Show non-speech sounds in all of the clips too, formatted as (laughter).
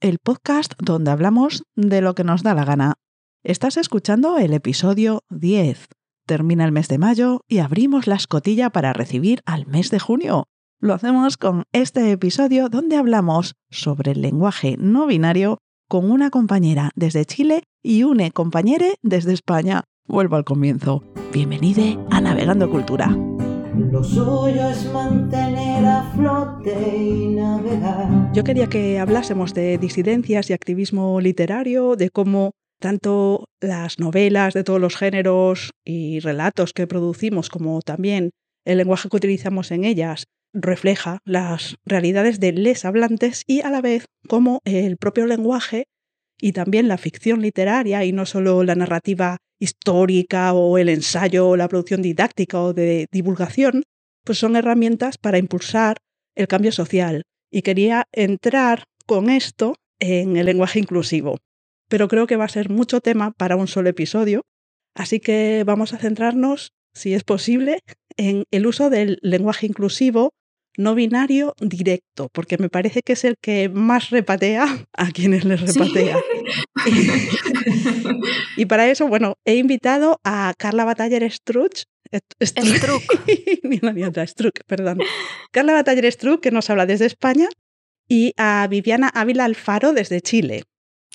el podcast donde hablamos de lo que nos da la gana. Estás escuchando el episodio 10. Termina el mes de mayo y abrimos la escotilla para recibir al mes de junio. Lo hacemos con este episodio donde hablamos sobre el lenguaje no binario con una compañera desde Chile y una compañera desde España. Vuelvo al comienzo. Bienvenide a Navegando Cultura. Lo suyo es mantener a flote y navegar. Yo quería que hablásemos de disidencias y activismo literario, de cómo tanto las novelas de todos los géneros y relatos que producimos, como también el lenguaje que utilizamos en ellas, refleja las realidades de les hablantes y a la vez cómo el propio lenguaje y también la ficción literaria y no solo la narrativa histórica o el ensayo o la producción didáctica o de divulgación, pues son herramientas para impulsar el cambio social. Y quería entrar con esto en el lenguaje inclusivo. Pero creo que va a ser mucho tema para un solo episodio, así que vamos a centrarnos, si es posible, en el uso del lenguaje inclusivo no binario directo, porque me parece que es el que más repatea (laughs) a quienes les repatea. (laughs) y para eso, bueno, he invitado a Carla Bataller Struch. Struck. (laughs) ni otra, Struck, perdón. Carla Bataller Struck, que nos habla desde España, y a Viviana Ávila Alfaro desde Chile.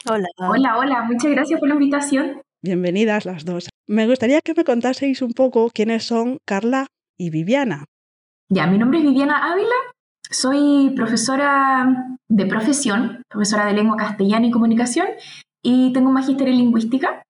Hola. Hola, hola, muchas gracias por la invitación. Bienvenidas las dos. Me gustaría que me contaseis un poco quiénes son Carla y Viviana. Ya, mi nombre es Viviana Ávila, soy profesora de profesión, profesora de lengua castellana y comunicación, y tengo un magíster en lingüística.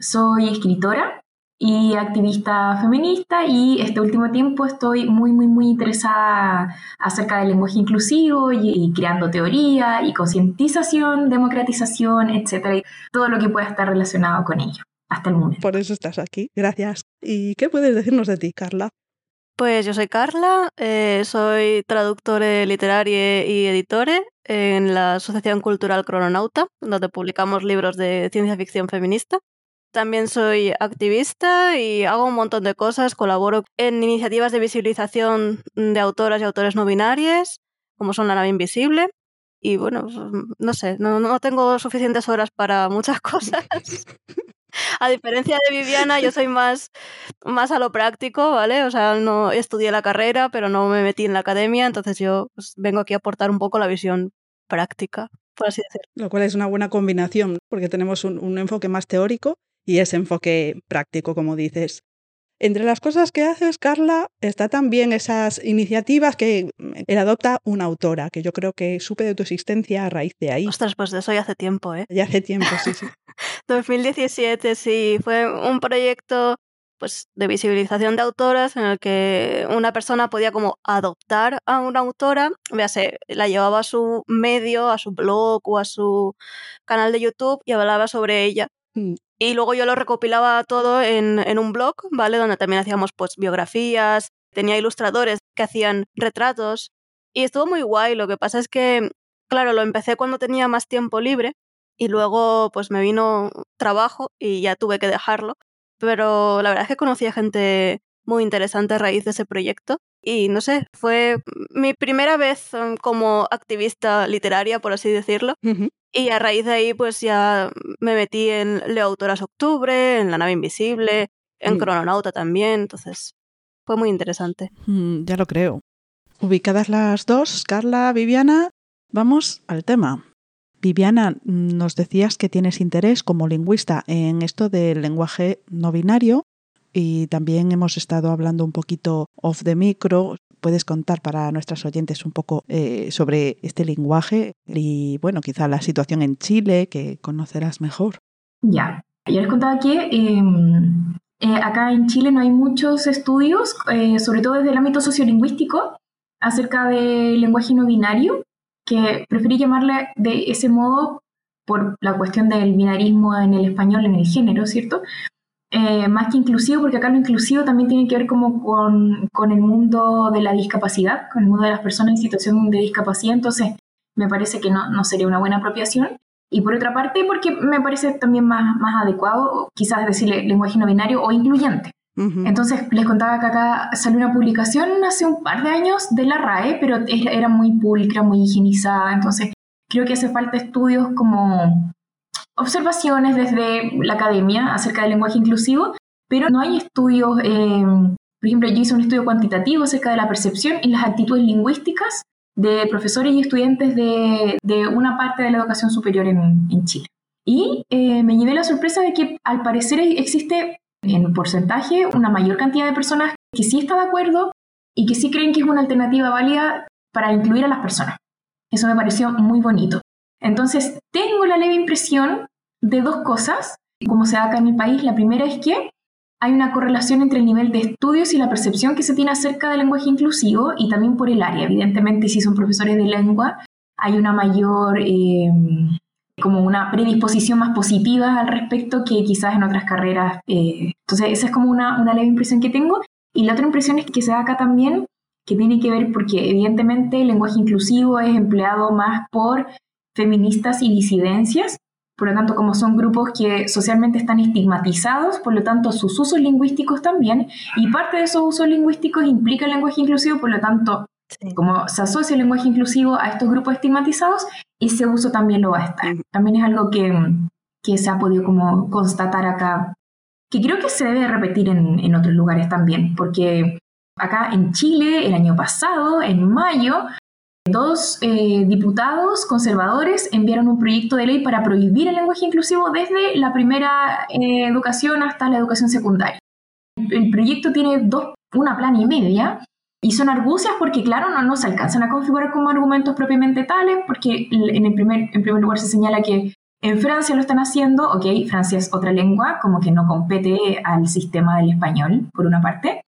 Soy escritora y activista feminista y este último tiempo estoy muy, muy, muy interesada acerca del lenguaje inclusivo y, creando teoría y concientización, democratización, etcétera, y todo lo que pueda estar relacionado con ello hasta el momento. Por eso estás aquí. Gracias. ¿Y qué puedes decirnos de ti, Carla? Pues yo soy Carla, eh, soy traductora literaria y editore en la Asociación Cultural Crononauta, donde publicamos libros de ciencia ficción feminista. También soy activista y hago un montón de cosas, colaboro en iniciativas de visibilización de autoras y autores no binarias, como son La nave invisible. Y bueno, no sé, no tengo suficientes horas para muchas (laughs) cosas. (laughs) A diferencia de Viviana, yo soy más, más a lo práctico, ¿vale? O sea, no estudié la carrera, pero no me metí en la academia, entonces yo pues, vengo aquí a aportar un poco la visión práctica, por así decirlo. Lo cual es una buena combinación, porque tenemos un, un enfoque más teórico y ese enfoque práctico, como dices. Entre las cosas que haces, Carla, está también esas iniciativas que él adopta una autora, que yo creo que supe de tu existencia a raíz de ahí. Ostras, pues de eso ya hace tiempo, ¿eh? Ya hace tiempo, sí, sí. (laughs) 2017, sí, fue un proyecto pues de visibilización de autoras en el que una persona podía como adoptar a una autora, véase, la llevaba a su medio, a su blog o a su canal de YouTube y hablaba sobre ella. Mm. Y luego yo lo recopilaba todo en, en, un blog, ¿vale? Donde también hacíamos pues biografías, tenía ilustradores que hacían retratos y estuvo muy guay. Lo que pasa es que, claro, lo empecé cuando tenía más tiempo libre y luego pues me vino trabajo y ya tuve que dejarlo. Pero la verdad es que conocí a gente muy interesante a raíz de ese proyecto y no sé, fue mi primera vez um, como activista literaria, por así decirlo. Y a raíz de ahí pues ya me metí en Leo Autoras Octubre, en La nave invisible, en mm. Crononauta también, entonces fue muy interesante. Mm, ya lo creo. Ubicadas las dos, Carla, Viviana, vamos al tema. Viviana, nos decías que tienes interés como lingüista en esto del lenguaje no binario y también hemos estado hablando un poquito off the micro. Puedes contar para nuestras oyentes un poco eh, sobre este lenguaje y, bueno, quizá la situación en Chile que conocerás mejor. Ya, yo les contaba que em, eh, acá en Chile no hay muchos estudios, eh, sobre todo desde el ámbito sociolingüístico, acerca del lenguaje no binario que preferí llamarle de ese modo por la cuestión del binarismo en el español, en el género, ¿cierto? Eh, más que inclusivo, porque acá lo inclusivo también tiene que ver como con, con, el mundo de la discapacidad, con el mundo de las personas en situación de discapacidad, entonces me parece que no, no sería una buena apropiación. Y por otra parte, porque me parece también más, más adecuado, quizás decirle lenguaje no binario o incluyente, Entonces, les contaba que acá salió una publicación hace un par de años de la RAE, pero era muy pulcra, muy higienizada. Entonces, creo que hace falta estudios como observaciones desde la academia acerca del lenguaje inclusivo, pero no hay estudios, eh, por ejemplo, yo hice un estudio cuantitativo acerca de la percepción y las actitudes lingüísticas de profesores y estudiantes de, una parte de la educación superior en, Chile. Y eh, me llevé la sorpresa de que al parecer existe en porcentaje una mayor cantidad de personas que sí está de acuerdo y que sí creen que es una alternativa válida para incluir a las personas. Eso me pareció muy bonito. Entonces, tengo la leve impresión de dos cosas, como se da acá en el país. La primera es que hay una correlación entre el nivel de estudios y la percepción que se tiene acerca del lenguaje inclusivo y también por el área. Evidentemente, si son profesores de lengua, hay una mayor eh, como una predisposición más positiva al respecto que quizás en otras carreras. Eh, entonces, esa es como una, una leve impresión que tengo. Y la otra impresión es que se da acá también, que tiene que ver porque evidentemente el lenguaje inclusivo es empleado más por feministas y disidencias, por lo tanto, como son grupos que socialmente están estigmatizados, por lo tanto, sus usos lingüísticos también, y parte de esos usos lingüísticos implica el lenguaje inclusivo, por lo tanto, como se asocia el lenguaje inclusivo a estos grupos estigmatizados, ese uso también lo va a estar. También es algo que, que se ha podido como constatar acá, que creo que se debe repetir en, en otros lugares también, porque acá en Chile, el año pasado, en mayo, Dos eh, diputados conservadores enviaron un proyecto de ley para prohibir el lenguaje inclusivo desde la primera eh, educación hasta la educación secundaria. El proyecto tiene dos, una plana y media y son argucias porque, claro, no, no se alcanzan a configurar como argumentos propiamente tales, porque en, el primer, en primer lugar se señala que en Francia lo están haciendo, ok, Francia es otra lengua, como que no compete al sistema del español, por una parte.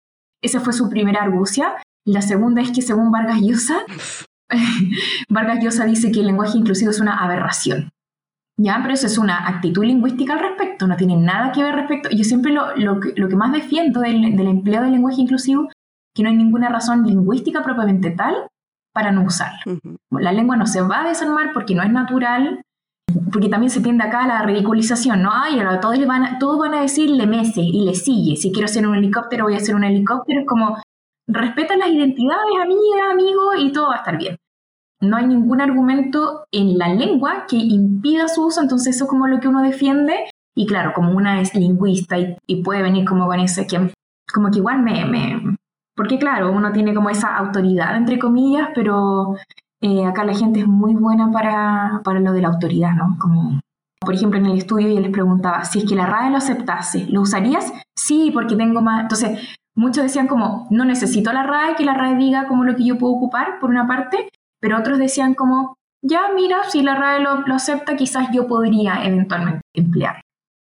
Esa fue su primera argucia. La segunda es que según Vargas Llosa, (laughs) Vargas Llosa dice que el lenguaje inclusivo es una aberración. ¿Ya? Pero eso es una actitud lingüística al respecto, no tiene nada que ver respecto. Yo siempre lo, lo, lo que, más defiendo del, del, empleo del lenguaje inclusivo, que no hay ninguna razón lingüística propiamente tal para no usarlo. La lengua no se va a desarmar porque no es natural, porque también se tiende acá a la ridiculización, ¿no? Ay, ahora todos, le van a, todos van a decir le mece y le sigue. Si quiero hacer un helicóptero, voy a hacer un helicóptero. Es como, respeta las identidades, amiga, amigo, y todo va a estar bien no hay ningún argumento en la lengua que impida su uso, entonces eso es como lo que uno defiende. Y claro, como una es lingüista y, puede venir como con ese que, como que igual me, me, porque claro, uno tiene como esa autoridad, entre comillas, pero eh, acá la gente es muy buena para, para lo de la autoridad, ¿no? Como, por ejemplo, en el estudio yo les preguntaba, si es que la RAE lo aceptase, ¿lo usarías? Sí, porque tengo más... Entonces, muchos decían como, no necesito la RAE, que la RAE diga como lo que yo puedo ocupar, por una parte, pero otros decían como, ya mira, si la RAE lo, acepta, quizás yo podría eventualmente emplear.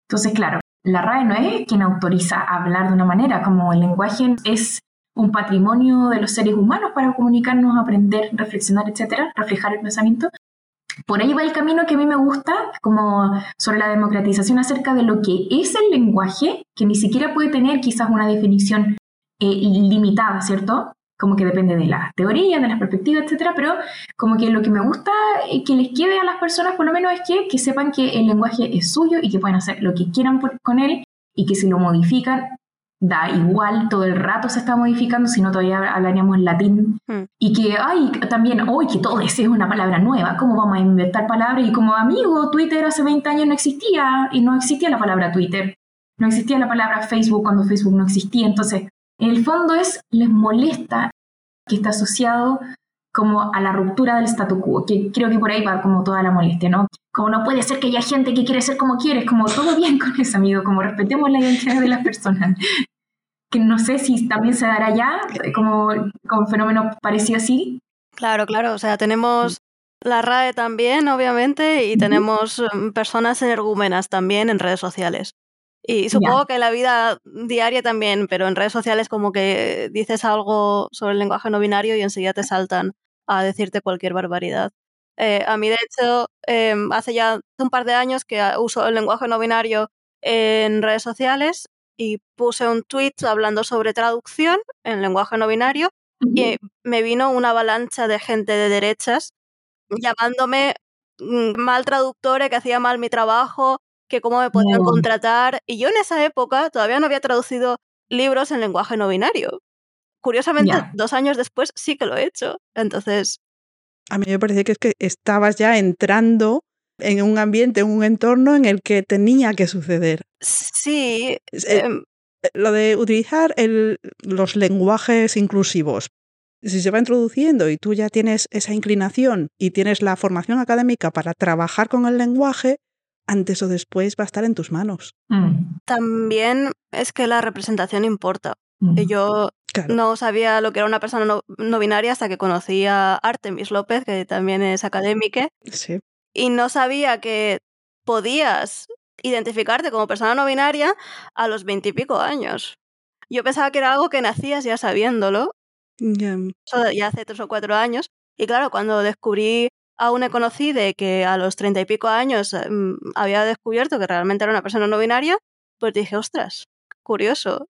Entonces, claro, la RAE no es quien autoriza hablar de una manera, como el lenguaje es un patrimonio de los seres humanos para comunicarnos, aprender, reflexionar, etcétera, reflejar el pensamiento. Por ahí va el camino que a mí me gusta, como sobre la democratización acerca de lo que es el lenguaje, que ni siquiera puede tener quizás una definición eh, limitada, ¿cierto? como que depende de la teoría, de las perspectivas, etcétera, pero como que lo que me gusta que les quede a las personas por lo menos es que, que sepan que el lenguaje es suyo y que pueden hacer lo que quieran con él y que si lo modifican da igual, todo el rato se está modificando, si no todavía hablaríamos en latín. Hmm. Y que, ay, también, hoy que todo es una palabra nueva, ¿cómo vamos a inventar palabras? Y como amigo, Twitter hace 20 años no existía y no existía la palabra Twitter, no existía la palabra Facebook cuando Facebook no existía, entonces en el fondo es, les molesta que está asociado como a la ruptura del statu quo, que creo que por ahí va como toda la molestia, ¿no? Como no puede ser que haya gente que quiere ser como quieres, como todo bien (laughs) con eso, amigo, como respetemos la identidad de las personas. Que no sé si también se dará ya como, como fenómeno parecido así. Claro, claro, o sea, tenemos la RAE también, obviamente, y tenemos mm, personas energúmenas también en redes sociales. Y supongo que en la vida diaria también, pero en redes sociales como que dices algo sobre el lenguaje no binario y enseguida te saltan a decirte cualquier barbaridad. Eh, a mí, de hecho, em, hace ya un par de años que uso el lenguaje no binario en redes sociales y puse un tweet hablando sobre traducción en lenguaje no binario y me vino una avalancha de gente de derechas llamándome mm, mal traductora, que hacía mal mi trabajo, que cómo me podían contratar. Y yo en esa época todavía no había traducido libros en lenguaje no binario. Curiosamente, dos años después sí que lo he hecho. Entonces, A mí me parece que es que estabas ya entrando en un ambiente, en un entorno en el que tenía que suceder. sí, eh, em, lo de utilizar el- los lenguajes inclusivos. Si se va introduciendo y tú ya tienes esa inclinación y tienes la formación académica para trabajar con el lenguaje, antes o después va a estar en tus manos. Mm, también es que la representación importa. mm. Y Yo Claro. no sabía lo que era una persona no, no binaria hasta que conocí a Artemis López, que también es académica, Sí. y no sabía que podías identificarte como persona no binaria a los veintipico años. Yo pensaba que era algo que nacías ya sabiéndolo, Ya, eso ya hace tres o cuatro años, y claro, cuando descubrí a una conocida que a los treinta y pico años mm, había descubierto que realmente era una persona no binaria, pues dije, ostras, curioso.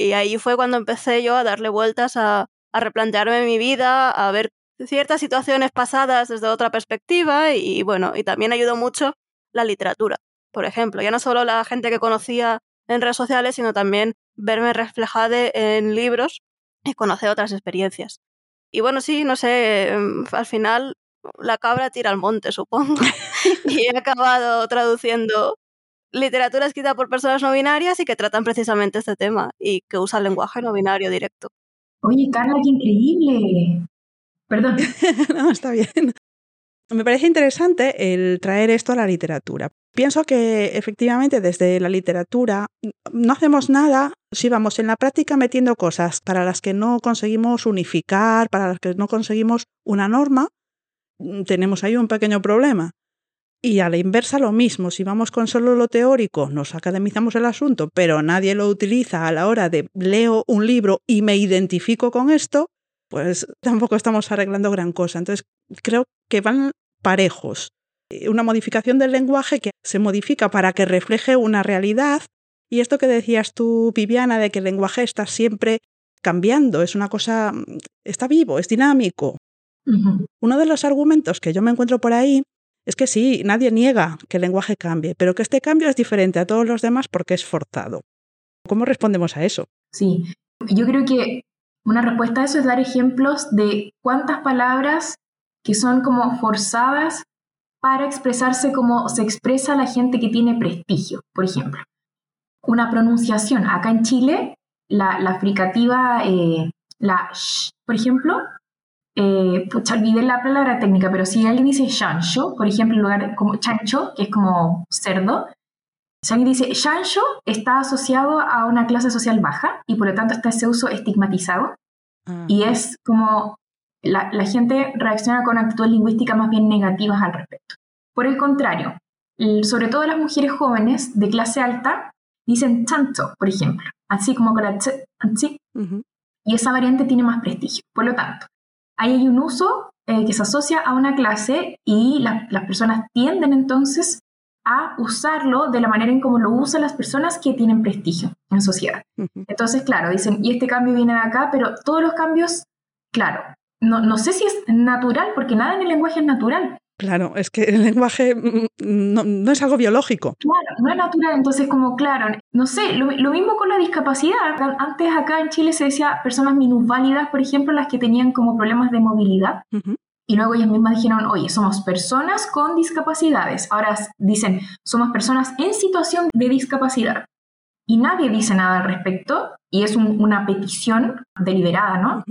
Y ahí fue cuando empecé yo a darle vueltas a, a replantearme mi vida, a ver ciertas situaciones pasadas desde otra perspectiva y bueno, y también ayudó mucho la literatura. Por ejemplo, ya no solo la gente que conocía en redes sociales, sino también verme reflejada en libros y conocer otras experiencias. Y bueno, sí, no sé, em, al final la cabra tira al monte, supongo. (laughs) y he acabado traduciendo literatura escrita por personas no binarias y que tratan precisamente este tema y que usan lenguaje no binario directo. Oye, Carla, qué increíble. Perdón. (laughs) no, está bien. Me parece interesante el traer esto a la literatura. Pienso que efectivamente desde la literatura no hacemos nada si vamos en la práctica metiendo cosas para las que no conseguimos unificar, para las que no conseguimos una norma, tenemos ahí un pequeño problema. Y a la inversa lo mismo, si vamos con solo lo teórico, nos academizamos el asunto, pero nadie lo utiliza a la hora de leo un libro y me identifico con esto, pues tampoco estamos arreglando gran cosa. Entonces, creo que van parejos. Una modificación del lenguaje que se modifica para que refleje una realidad. Y esto que decías tú, Viviana, de que el lenguaje está siempre cambiando, es una cosa, mm, está vivo, es dinámico. Uno de los argumentos que yo me encuentro por ahí es que sí, nadie niega que el lenguaje cambie, pero que este cambio es diferente a todos los demás porque es forzado. ¿Cómo respondemos a eso? Sí, yo creo que una respuesta a eso es dar ejemplos de cuántas palabras que son como forzadas para expresarse como se expresa la gente que tiene prestigio, por ejemplo. Una pronunciación. Acá en Chile, la, fricativa, eh, la sh, por ejemplo, eh, pucha, olvidé la palabra técnica, pero si alguien dice chancho, por ejemplo, en lugar como chancho, que es como cerdo, si alguien dice chancho, está asociado a una clase social baja y por lo tanto está ese uso estigmatizado Ah, y es como la, la gente reacciona con actitudes lingüísticas más bien negativas al respecto. Por el contrario, sobre todo las mujeres jóvenes de clase alta dicen tanto, por ejemplo, así como con la ch, así, ujú. y esa variante tiene más prestigio. Por lo tanto, ahí hay un uso eh, que se asocia a una clase y la- las personas tienden entonces a usarlo de la manera en como lo usan las personas que tienen prestigio en sociedad. Entonces, claro, dicen, y este cambio viene de acá, pero todos los cambios, claro, no, no sé si es natural, porque nada en el lenguaje es natural. Claro, es que el lenguaje mm, no, no es algo biológico. Claro, no es natural, entonces como claro, no sé, lo, lo mismo con la discapacidad. An- Antes acá en Chile se decía personas minusválidas, por ejemplo, las que tenían como problemas de movilidad. Y luego ellas mismas dijeron, oye, somos personas con discapacidades. Ahora dicen, somos personas en situación de discapacidad. Y nadie dice nada al respecto, y es un- una petición deliberada, ¿no?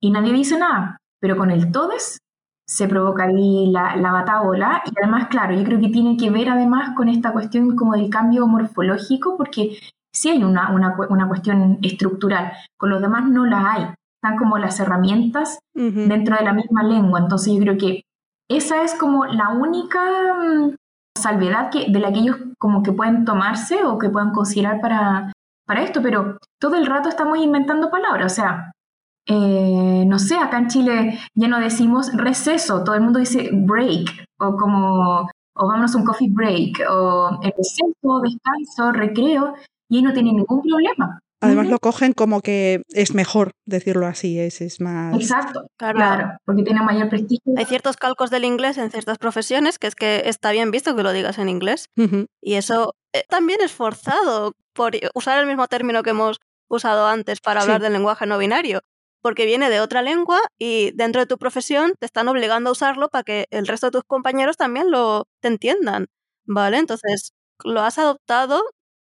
Y nadie dice nada. Pero con el todes se provoca ahí la, la. Y además, claro, yo creo que tiene que ver además con esta cuestión como del cambio morfológico, porque sí hay una, una, una cuestión estructural. Con los demás no la hay. Están como las herramientas dentro de la misma lengua. Entonces yo creo que esa es como la única mm, salvedad que, de la que ellos como que pueden tomarse o que pueden considerar para, para esto, pero todo el rato estamos inventando palabras. O sea, eh, no sé, acá en Chile ya no decimos receso, todo el mundo dice break o como o vámonos a un coffee break o el receso, descanso, recreo y ahí no tiene ningún problema. Además lo cogen como que es mejor decirlo así, es, es más... Exacto, Claro. claro, porque tiene mayor prestigio. Hay ciertos calcos del inglés en ciertas profesiones que es que está bien visto que lo digas en inglés y eso eh, también es forzado por usar el mismo término que hemos usado antes para hablar del lenguaje no binario, porque viene de otra lengua y dentro de tu profesión te están obligando a usarlo para que el resto de tus compañeros también lo te entiendan, ¿vale? Entonces, lo has adoptado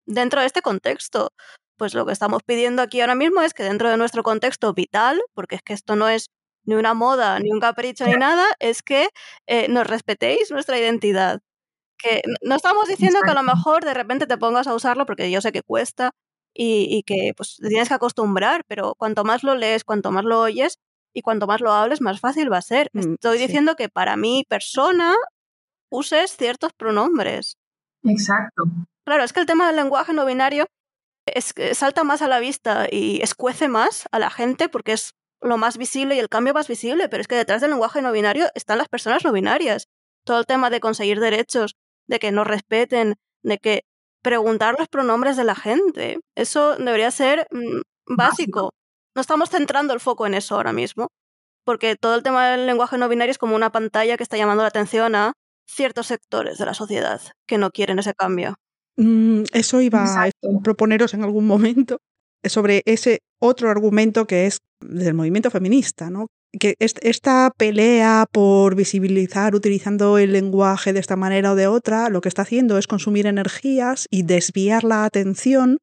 dentro de este contexto. Pues lo que estamos pidiendo aquí ahora mismo es que dentro de nuestro contexto vital, porque es que esto no es ni una moda, ni un capricho, ni nada, es que eh, nos respetéis nuestra identidad. Que no estamos diciendo que a lo mejor de repente te pongas a usarlo, porque yo sé que cuesta y, que pues, te tienes que acostumbrar, pero cuanto más lo lees, cuanto más lo oyes y cuanto más lo hables, más fácil va a ser. Mm, Estoy diciendo que para mi persona uses ciertos pronombres. Exacto. Claro, es que el tema del lenguaje no binario es, salta más a la vista y escuece más a la gente porque es lo más visible y el cambio más visible, pero es que detrás del lenguaje no binario están las personas no binarias. Todo el tema de conseguir derechos, de que nos respeten, de que preguntar los pronombres de la gente, eso debería ser mm, básico. No estamos centrando el foco en eso ahora mismo, porque todo el tema del lenguaje no binario es como una pantalla que está llamando la atención a ciertos sectores de la sociedad que no quieren ese cambio. Mm, eso iba a proponeros en algún momento sobre ese otro argumento que es del movimiento feminista, ¿no? Que esta pelea por visibilizar utilizando el lenguaje de esta manera o de otra, lo que está haciendo es consumir energías y desviar la atención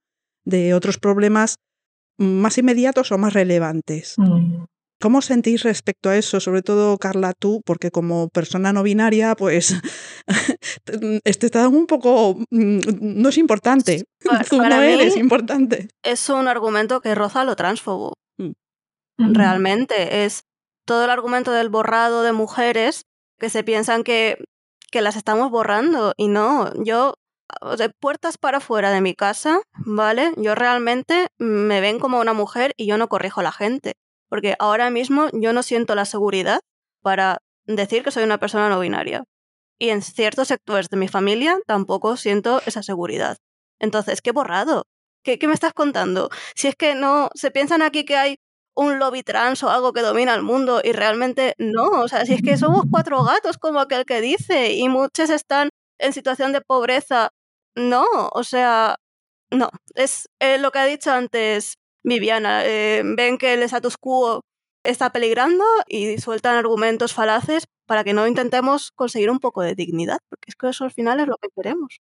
de otros problemas más inmediatos o más relevantes. Mm. ¿Cómo sentís respecto a eso? Sobre todo, Carla, tú, porque como persona no binaria, pues (laughs) este está un poco... Mm, no es importante. tú no eres importante. Es un argumento que roza lo transfobo. Mm. Realmente es todo el argumento del borrado de mujeres que se piensan que, que las estamos borrando y no, yo de puertas para afuera de mi casa, ¿vale? Yo realmente me ven como una mujer y yo no corrijo a la gente porque ahora mismo yo no siento la seguridad para decir que soy una persona no binaria. Y en ciertos sectores de mi familia tampoco siento esa seguridad. Entonces, ¿qué borrado? ¿Qué, ¿Qué, me estás contando? Si es que no, se piensan aquí que hay un lobby trans o algo que domina el mundo y realmente no. O sea, si es que somos (laughs) cuatro gatos como aquel que dice y muchos están en situación de pobreza, no. O sea, no. Es eh, lo que ha dicho antes Viviana, eh, ven que el status quo está peligrando y sueltan argumentos falaces para que no intentemos conseguir un poco de dignidad, porque es que eso al final es lo que queremos.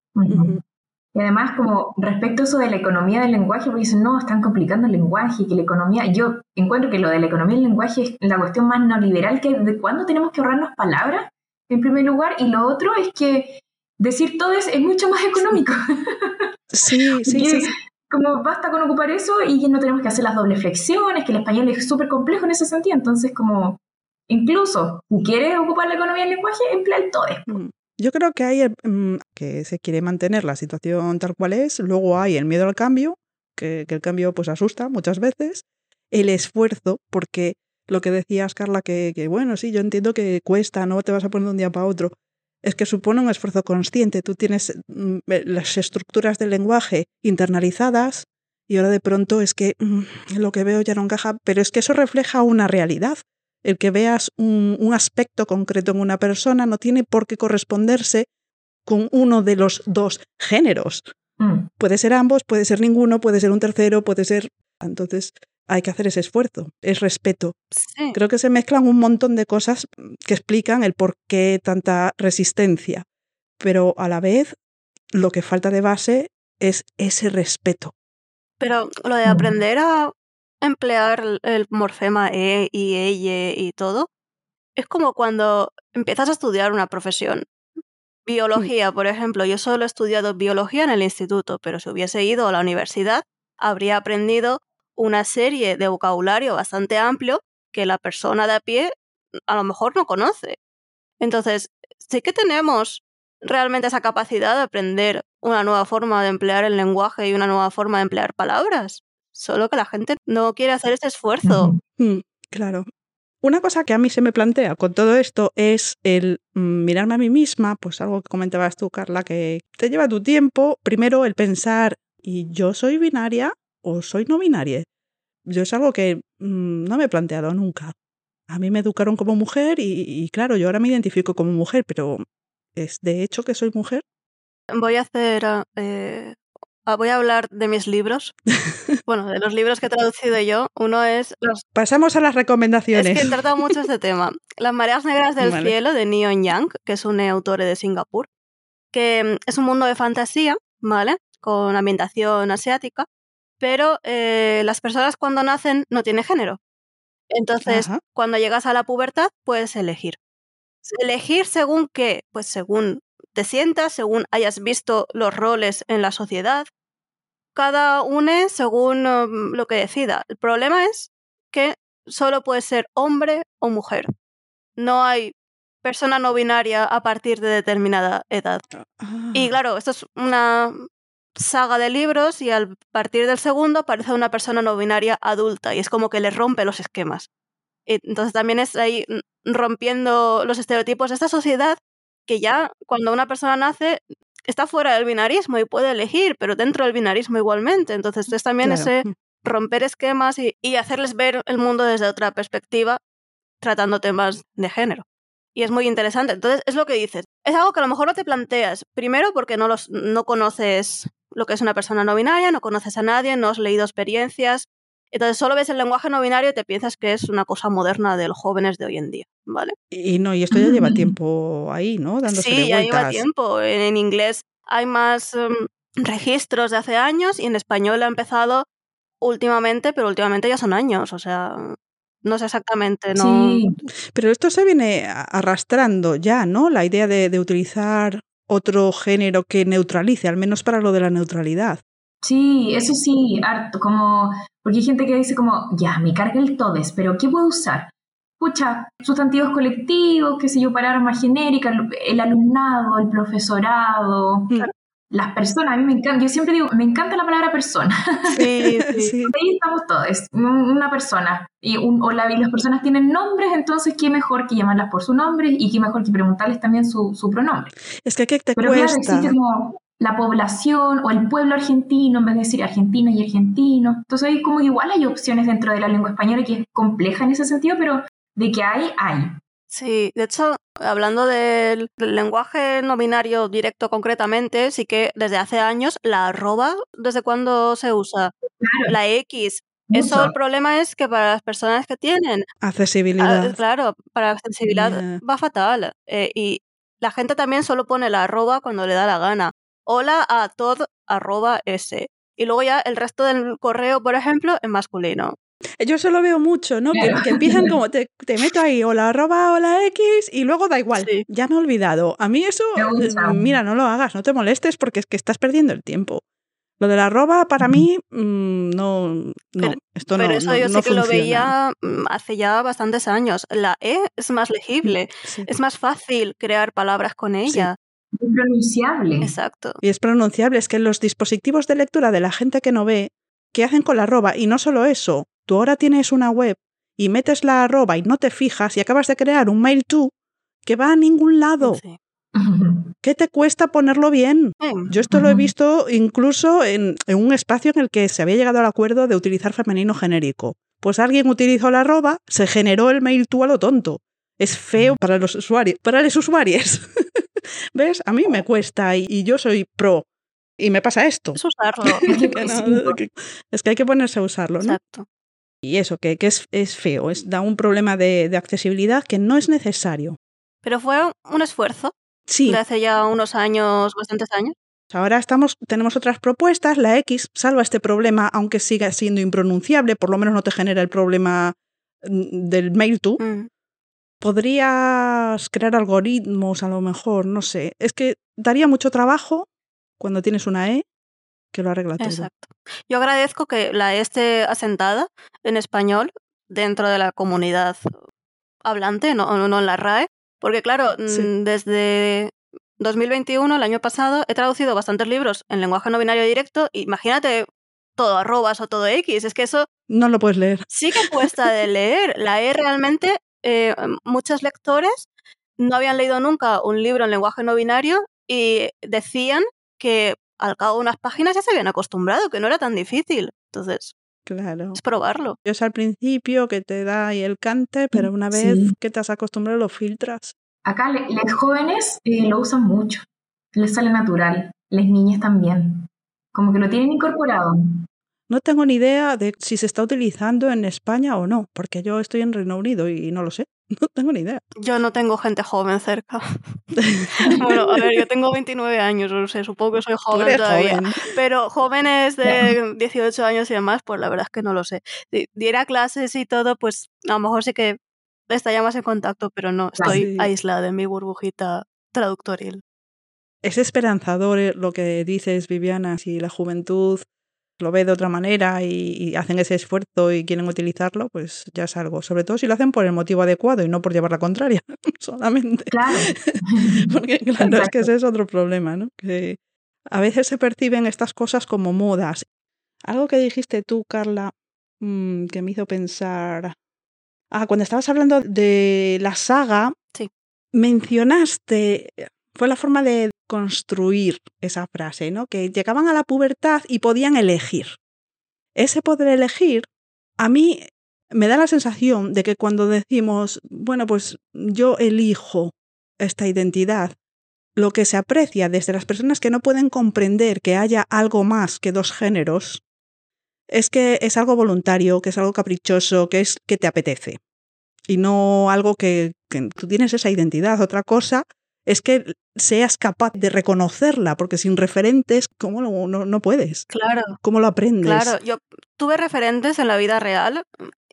Y además, como respecto a eso de la economía del lenguaje, porque dicen, no, están complicando el lenguaje, que la economía, yo encuentro que lo de la economía del lenguaje es la cuestión más neoliberal, que de cuándo tenemos que ahorrarnos palabras, en primer lugar, y lo otro es que decir todo es, es mucho más económico. Sí, (laughs) sí, sí como basta con ocupar eso y no tenemos que hacer las dobles flexiones, que el español es súper complejo en ese sentido. Entonces, como incluso si quieres ocupar la economía del lenguaje, emplea el todo. Yo creo que hay mm, que se quiere mantener la situación tal cual es, luego hay el miedo al cambio, que, el cambio pues asusta muchas veces, el esfuerzo, porque lo que decías, Carla, que, que bueno, sí, yo entiendo que cuesta, no te vas a poner de un día para otro, es que supone un esfuerzo consciente. Tú tienes mm, las estructuras del lenguaje internalizadas y ahora de pronto es que mm, lo que veo ya no encaja, pero es que eso refleja una realidad. El que veas un, aspecto concreto en una persona no tiene por qué corresponderse con uno de los dos géneros. Mm. Puede ser ambos, puede ser ninguno, puede ser un tercero, puede ser... Entonces, hay que hacer ese esfuerzo, es respeto. Creo que se mezclan un montón de cosas que explican el por qué tanta resistencia, pero a la vez lo que falta de base es ese respeto. Pero lo de aprender a emplear el morfema e y ella y todo, es como cuando empiezas a estudiar una profesión. Biología, por ejemplo, yo solo he estudiado biología en el instituto, pero si hubiese ido a la universidad, habría aprendido una serie de vocabulario bastante amplio que la persona de a pie a lo mejor no conoce. Entonces, sí que tenemos realmente esa capacidad de aprender una nueva forma de emplear el lenguaje y una nueva forma de emplear palabras, solo que la gente no quiere hacer ese esfuerzo. Mm, claro. Una cosa que a mí se me plantea con todo esto es el mm, mirarme a mí misma, pues algo que comentabas tú, Carla, que te lleva tu tiempo, primero el pensar, ¿y yo soy binaria o soy no binaria? yo es algo que mm, no me he planteado nunca. A mí me educaron como mujer y, claro, yo ahora me identifico como mujer, pero ¿es de hecho que soy mujer? Voy a hacer eh, Ah, voy a hablar de mis libros. (laughs) bueno, de los libros que he traducido yo. Uno es los... Pasamos a las recomendaciones. Es que he tratado mucho este (laughs) tema. Las mareas negras del Vale. cielo de Neon Yang, que es un autor de Singapur, que mm, es un mundo de fantasía, ¿vale? Con ambientación asiática, pero eh, las personas cuando nacen no tienen género. Entonces, Ajá. cuando llegas a la pubertad, puedes elegir. Elegir según qué, pues según te sientas, según hayas visto los roles en la sociedad. Cada une según um, lo que decida. El problema es que solo puede ser hombre o mujer. No hay persona no binaria a partir de determinada edad. Ah, Y claro, esto es una saga de libros y al partir del segundo aparece una persona no binaria adulta y es como que le rompe los esquemas. Entonces también es ahí mm, rompiendo los estereotipos de esta sociedad que ya cuando una persona nace está fuera del binarismo y puede elegir, pero dentro del binarismo igualmente. Entonces es también claro. ese Mm. romper esquemas y, y hacerles ver el mundo desde otra perspectiva, tratando temas de género. Y es muy interesante. Entonces, es lo que dices. Es algo que a lo mejor no te planteas. Primero, porque no, los, no conoces lo que es una persona no binaria, no conoces a nadie, no has leído experiencias. Entonces, solo ves el lenguaje no binario y te piensas que es una cosa moderna de los jóvenes de hoy en día. ¿Vale? Y no, y esto ya lleva (laughs) tiempo ahí, ¿no? Dándose Sí, ya lleva tiempo. En, en inglés hay más em, registros de hace años y en español ha empezado últimamente, pero últimamente ya son años. O sea, no sé exactamente, no. Sí, Pero esto se viene arrastrando ya, ¿no? La idea de, de utilizar otro género que neutralice, al menos para lo de la neutralidad. Sí, eso sí, harto, como, porque hay gente que dice como, ya, me carga el todes, pero ¿qué puedo usar? Pucha, sustantivos colectivos, qué sé yo, palabras genéricas, el alumnado, el profesorado, Claro. las personas, a mí me encanta, yo siempre digo, me encanta la palabra persona, Sí, sí. (laughs) Sí. ahí estamos todos, un- una persona, y, un- o la- y las personas tienen nombres, entonces qué mejor que llamarlas por su nombre y qué mejor que preguntarles también su, su pronombre. Es que ¿qué te Pero claro, cuesta? existe como la población o el pueblo argentino en vez de decir argentinos y argentinos. Entonces hay como que igual hay opciones dentro de la lengua española que es compleja en ese sentido, pero de que hay, hay. Sí, de hecho, hablando del, del lenguaje no binario directo concretamente, sí que desde hace años la arroba, ¿desde cuándo se usa? Claro, La X. Eso el problema es que para las personas que tienen, ah, Accesibilidad. claro, para la accesibilidad Ya. va fatal. eh, y la gente también solo pone la arroba cuando le da la gana. Hola a todo arroba s. Y luego ya el resto del correo, por ejemplo, en masculino. Yo eso lo veo mucho, ¿no? Que, Claro. que empiezan como, (laughs) te, te meto ahí, o la arroba o la X, y luego da igual, Sí. ya me he olvidado. A mí eso, eh, mira, no lo hagas, no te molestes porque es que estás perdiendo el tiempo. Lo de la arroba, para mí, mm, no, no, Pero- esto no, Pero eso no- yo no sí que lo veía mm, hace ya bastantes años. La E es más legible, Sí. es más fácil crear palabras con ella. Es pronunciable. Exacto. Y es pronunciable, es que los dispositivos de lectura de la gente que no ve, ¿qué hacen con la arroba? Y no solo eso, tú ahora tienes una web y metes la arroba y no te fijas y acabas de crear un mail to que va a ningún lado. Sí. (laughs) ¿Qué te cuesta ponerlo bien? Sí. Yo esto lo he visto incluso en, en un espacio en el que se había llegado al acuerdo de utilizar femenino genérico. Pues alguien utilizó la arroba, se generó el mail tú a lo tonto. Es feo para los usuarios, para los usuarios. (laughs) ¿Ves? A mí me cuesta y, y yo soy pro. Y me pasa esto. Es usarlo. (laughs) Que (laughs) no, que- es que hay que ponerse a usarlo, ¿no? Exacto. Y eso, que, que es, es feo, es, da un problema de, de accesibilidad que no es necesario. Pero fue un esfuerzo Sí, de hace ya unos años, bastantes años. Ahora estamos, tenemos otras propuestas. La X salva este problema, aunque siga siendo impronunciable, por lo menos no te genera el problema mm, del mail to. Mm. Podrías crear algoritmos, a lo mejor, no sé. Es que daría mucho trabajo cuando tienes una E que lo arregla todo. Exacto. Yo agradezco que la E esté asentada en español dentro de la comunidad hablante, no, no en la RAE, porque claro, Sí. mm, desde 2021, el año pasado, he traducido bastantes libros en lenguaje no binario directo. Imagínate todo arrobas o todo X, es que eso No lo puedes leer. sí que cuesta de leer. La E realmente, eh, muchos lectores no habían leído nunca un libro en lenguaje no binario y decían que al cabo de unas páginas ya se habían acostumbrado, que no era tan difícil. Entonces, Claro. es probarlo. Es al principio que te da ahí el cante, pero una vez Sí. que te has acostumbrado lo filtras. Acá le- los jóvenes eh, lo usan mucho, les sale natural, las niñas también. Como que lo tienen incorporado. No tengo ni idea de si se está utilizando en España o no, porque yo estoy en Reino Unido y no lo sé. (laughs) No tengo ni idea. Yo no tengo gente joven cerca. (laughs) (laughs) bueno, a ver, yo tengo 29 años, no sé, supongo que soy joven todavía. Joven. Pero jóvenes de 18 años y demás, pues la verdad es que no lo sé. Si diera clases y todo, pues a lo mejor sí que estaría más en contacto, pero no, estoy Sí. aislada en mi burbujita traductoril. Es esperanzador eh, lo que dices, Viviana, si la juventud lo ve de otra manera y, y hacen ese esfuerzo y quieren utilizarlo, pues ya es algo. Sobre todo si lo hacen por el motivo adecuado y no por llevar la contraria (laughs) solamente. Claro. (laughs) Porque claro, es que Exacto. ese es otro problema, ¿no? Que a veces se perciben estas cosas como modas. Algo que dijiste tú, Carla, mm, que me hizo pensar. Ah, cuando estabas hablando de la saga, Sí. mencionaste, fue la forma de construir esa frase, ¿no? Que llegaban a la pubertad y podían elegir. Ese poder elegir, a mí me da la sensación de que cuando decimos, bueno, pues yo elijo esta identidad, lo que se aprecia desde las personas que no pueden comprender que haya algo más que dos géneros es que es algo voluntario, que es algo caprichoso, que es que te apetece. Y no algo que, que tú tienes esa identidad. Otra cosa es que seas capaz de reconocerla, porque sin referentes, ¿cómo lo- no, no puedes? Claro, ¿Cómo lo aprendes? claro. Yo tuve referentes en la vida real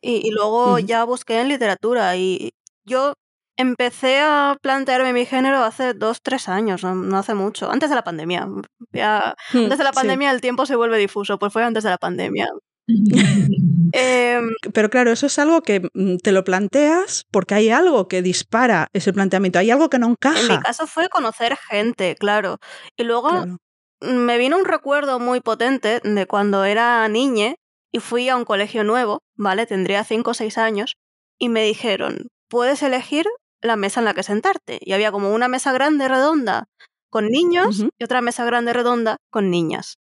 y, y luego ya busqué en literatura y yo empecé a plantearme mi género hace dos, tres años, no, no hace mucho, antes de la pandemia. Ya, Hmm, antes de la sí. pandemia el tiempo se vuelve difuso, pues fue antes de la pandemia. (laughs) Em, Pero claro, eso es algo que mm, te lo planteas porque hay algo que dispara ese planteamiento, hay algo que no en mi encaja. caso fue conocer gente, claro. Y luego Claro. me vino un recuerdo muy potente de cuando era niña y fui a un colegio nuevo, ¿vale? Tendría cinco o seis años, y me dijeron, puedes elegir la mesa en la que sentarte. Y había como una mesa grande redonda con niños y otra mesa grande redonda con niñas.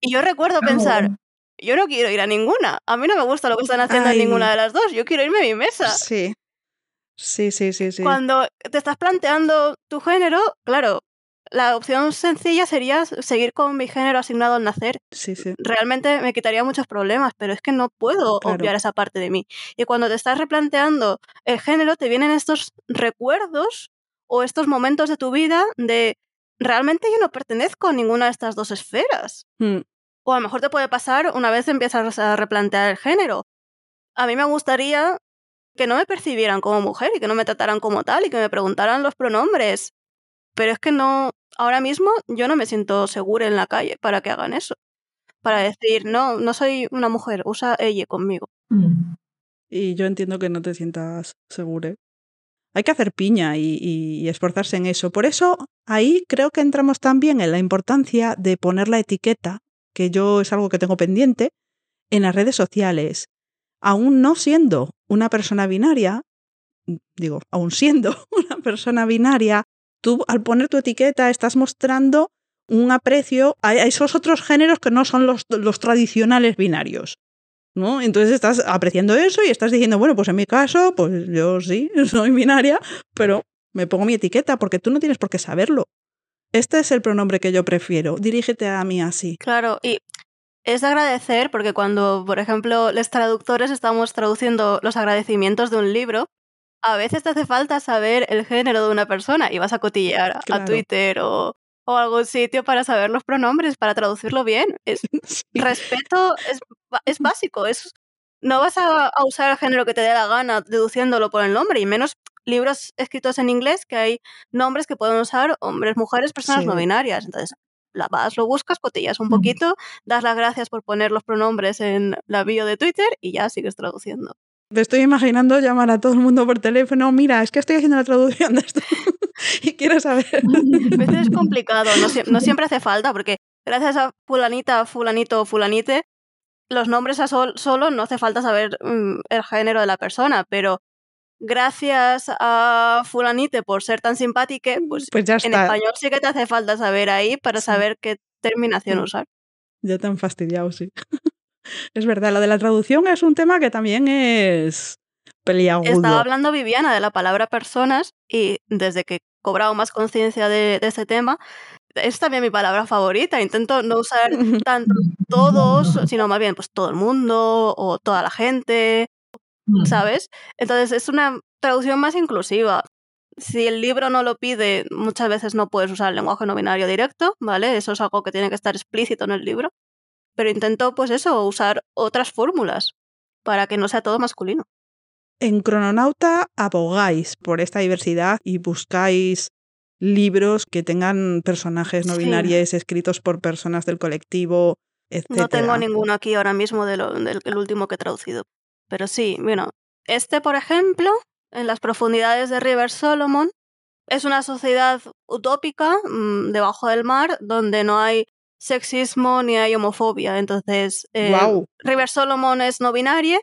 Y yo recuerdo pensar, yo no quiero ir a ninguna. A mí no me gusta lo que están haciendo Ay. en ninguna de las dos. Yo quiero irme a mi mesa. Sí. Sí, sí, sí, sí. Cuando te estás planteando tu género, claro, la opción sencilla sería seguir con mi género asignado al nacer. Sí, sí. Realmente me quitaría muchos problemas, pero es que no puedo Claro. obviar esa parte de mí. Y cuando te estás replanteando el género, te vienen estos recuerdos o estos momentos de tu vida de realmente yo no pertenezco a ninguna de estas dos esferas. Mm, O a lo mejor te puede pasar una vez empiezas a replantear el género. A mí me gustaría que no me percibieran como mujer y que no me trataran como tal y que me preguntaran los pronombres. Pero es que no, ahora mismo yo no me siento segura en la calle para que hagan eso. Para decir, no, no soy una mujer, usa ella conmigo. Mm. Y yo entiendo que no te sientas seguro. Hay que hacer piña y- y esforzarse en eso. Por eso ahí creo que entramos también en la importancia de poner la etiqueta, que yo es algo que tengo pendiente, en las redes sociales. Aún no siendo una persona binaria, digo, aún siendo (laughs) una persona binaria, tú al poner tu etiqueta estás mostrando un aprecio a esos otros géneros que no son los, los tradicionales binarios. ¿no? Entonces estás apreciando eso y estás diciendo, bueno, pues en mi caso, pues yo sí, (laughs) soy binaria, pero me pongo mi etiqueta porque tú no tienes por qué saberlo. Este es el pronombre que yo prefiero. Dirígete a mí así. Claro, y es de agradecer porque cuando, por ejemplo, los traductores estamos traduciendo los agradecimientos de un libro, a veces te hace falta saber el género de una persona y vas a cotillear a- a Claro. Twitter o, o algún sitio para saber los pronombres, para traducirlo bien. Es, (laughs) Sí. respeto es, básico. Es, no vas a, a usar el género que te dé la gana deduciéndolo por el nombre, y menos libros escritos en inglés que hay nombres que pueden usar hombres, mujeres, personas Sí. no binarias. Entonces, la vas, lo buscas, cotillas un poquito, das las gracias por poner los pronombres en la bio de Twitter y ya sigues traduciendo. Te estoy imaginando llamar a todo el mundo por teléfono. Mira, es que estoy haciendo la traducción de esto (laughs) y quiero saber. A veces es (laughs) complicado, no, no siempre hace falta, porque gracias a fulanita, fulanito o fulanite, los nombres a sol- solo no hace falta saber mm, el género de la persona, pero gracias a fulanite por ser tan simpática, pues Pues ya en está. español sí que te hace falta saber ahí para Sí. saber qué terminación usar. Ya te han fastidiado, sí. (laughs) Es verdad, lo de la traducción es un tema que también es peliagudo. Estaba hablando Viviana de la palabra personas y desde que he cobrado más conciencia de, de este tema, es también mi palabra favorita. Intento no usar (laughs) tanto todos, sino más bien pues todo el mundo o toda la gente, Mm. ¿sabes? Entonces es una traducción más inclusiva. Si el libro no lo pide, muchas veces no puedes usar el lenguaje no binario directo, ¿vale? Eso es algo que tiene que estar explícito en el libro. Pero intento, pues eso, usar otras fórmulas para que no sea todo masculino. En Crononauta abogáis por esta diversidad y buscáis libros que tengan personajes no Sí. binarios escritos por personas del colectivo, etc. No tengo ninguno aquí ahora mismo del el último que he traducido. Pero sí, bueno, este, por ejemplo, en las profundidades de River Solomon, es una sociedad utópica mm, debajo del mar donde no hay sexismo ni hay homofobia. Entonces, eh. River Solomon es no binaria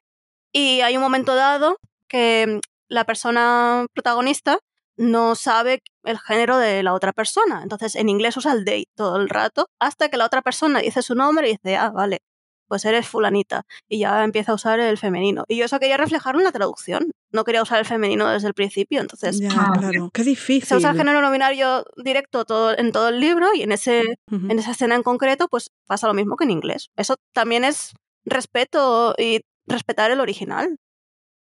y hay un momento dado que mm, la persona protagonista no sabe el género de la otra persona. Entonces, en inglés usa el they todo el rato hasta que la otra persona dice su nombre y dice, ah, vale, pues eres fulanita. Y ya empieza a usar el femenino. Y yo eso quería reflejarlo en la traducción. No quería usar el femenino desde el principio. Entonces, Ya, Ah, claro. Qué difícil. se usa el género no binario directo todo, en todo el libro y en, ese, en esa escena en concreto, pues pasa lo mismo que en inglés. Eso también es respeto y respetar el original.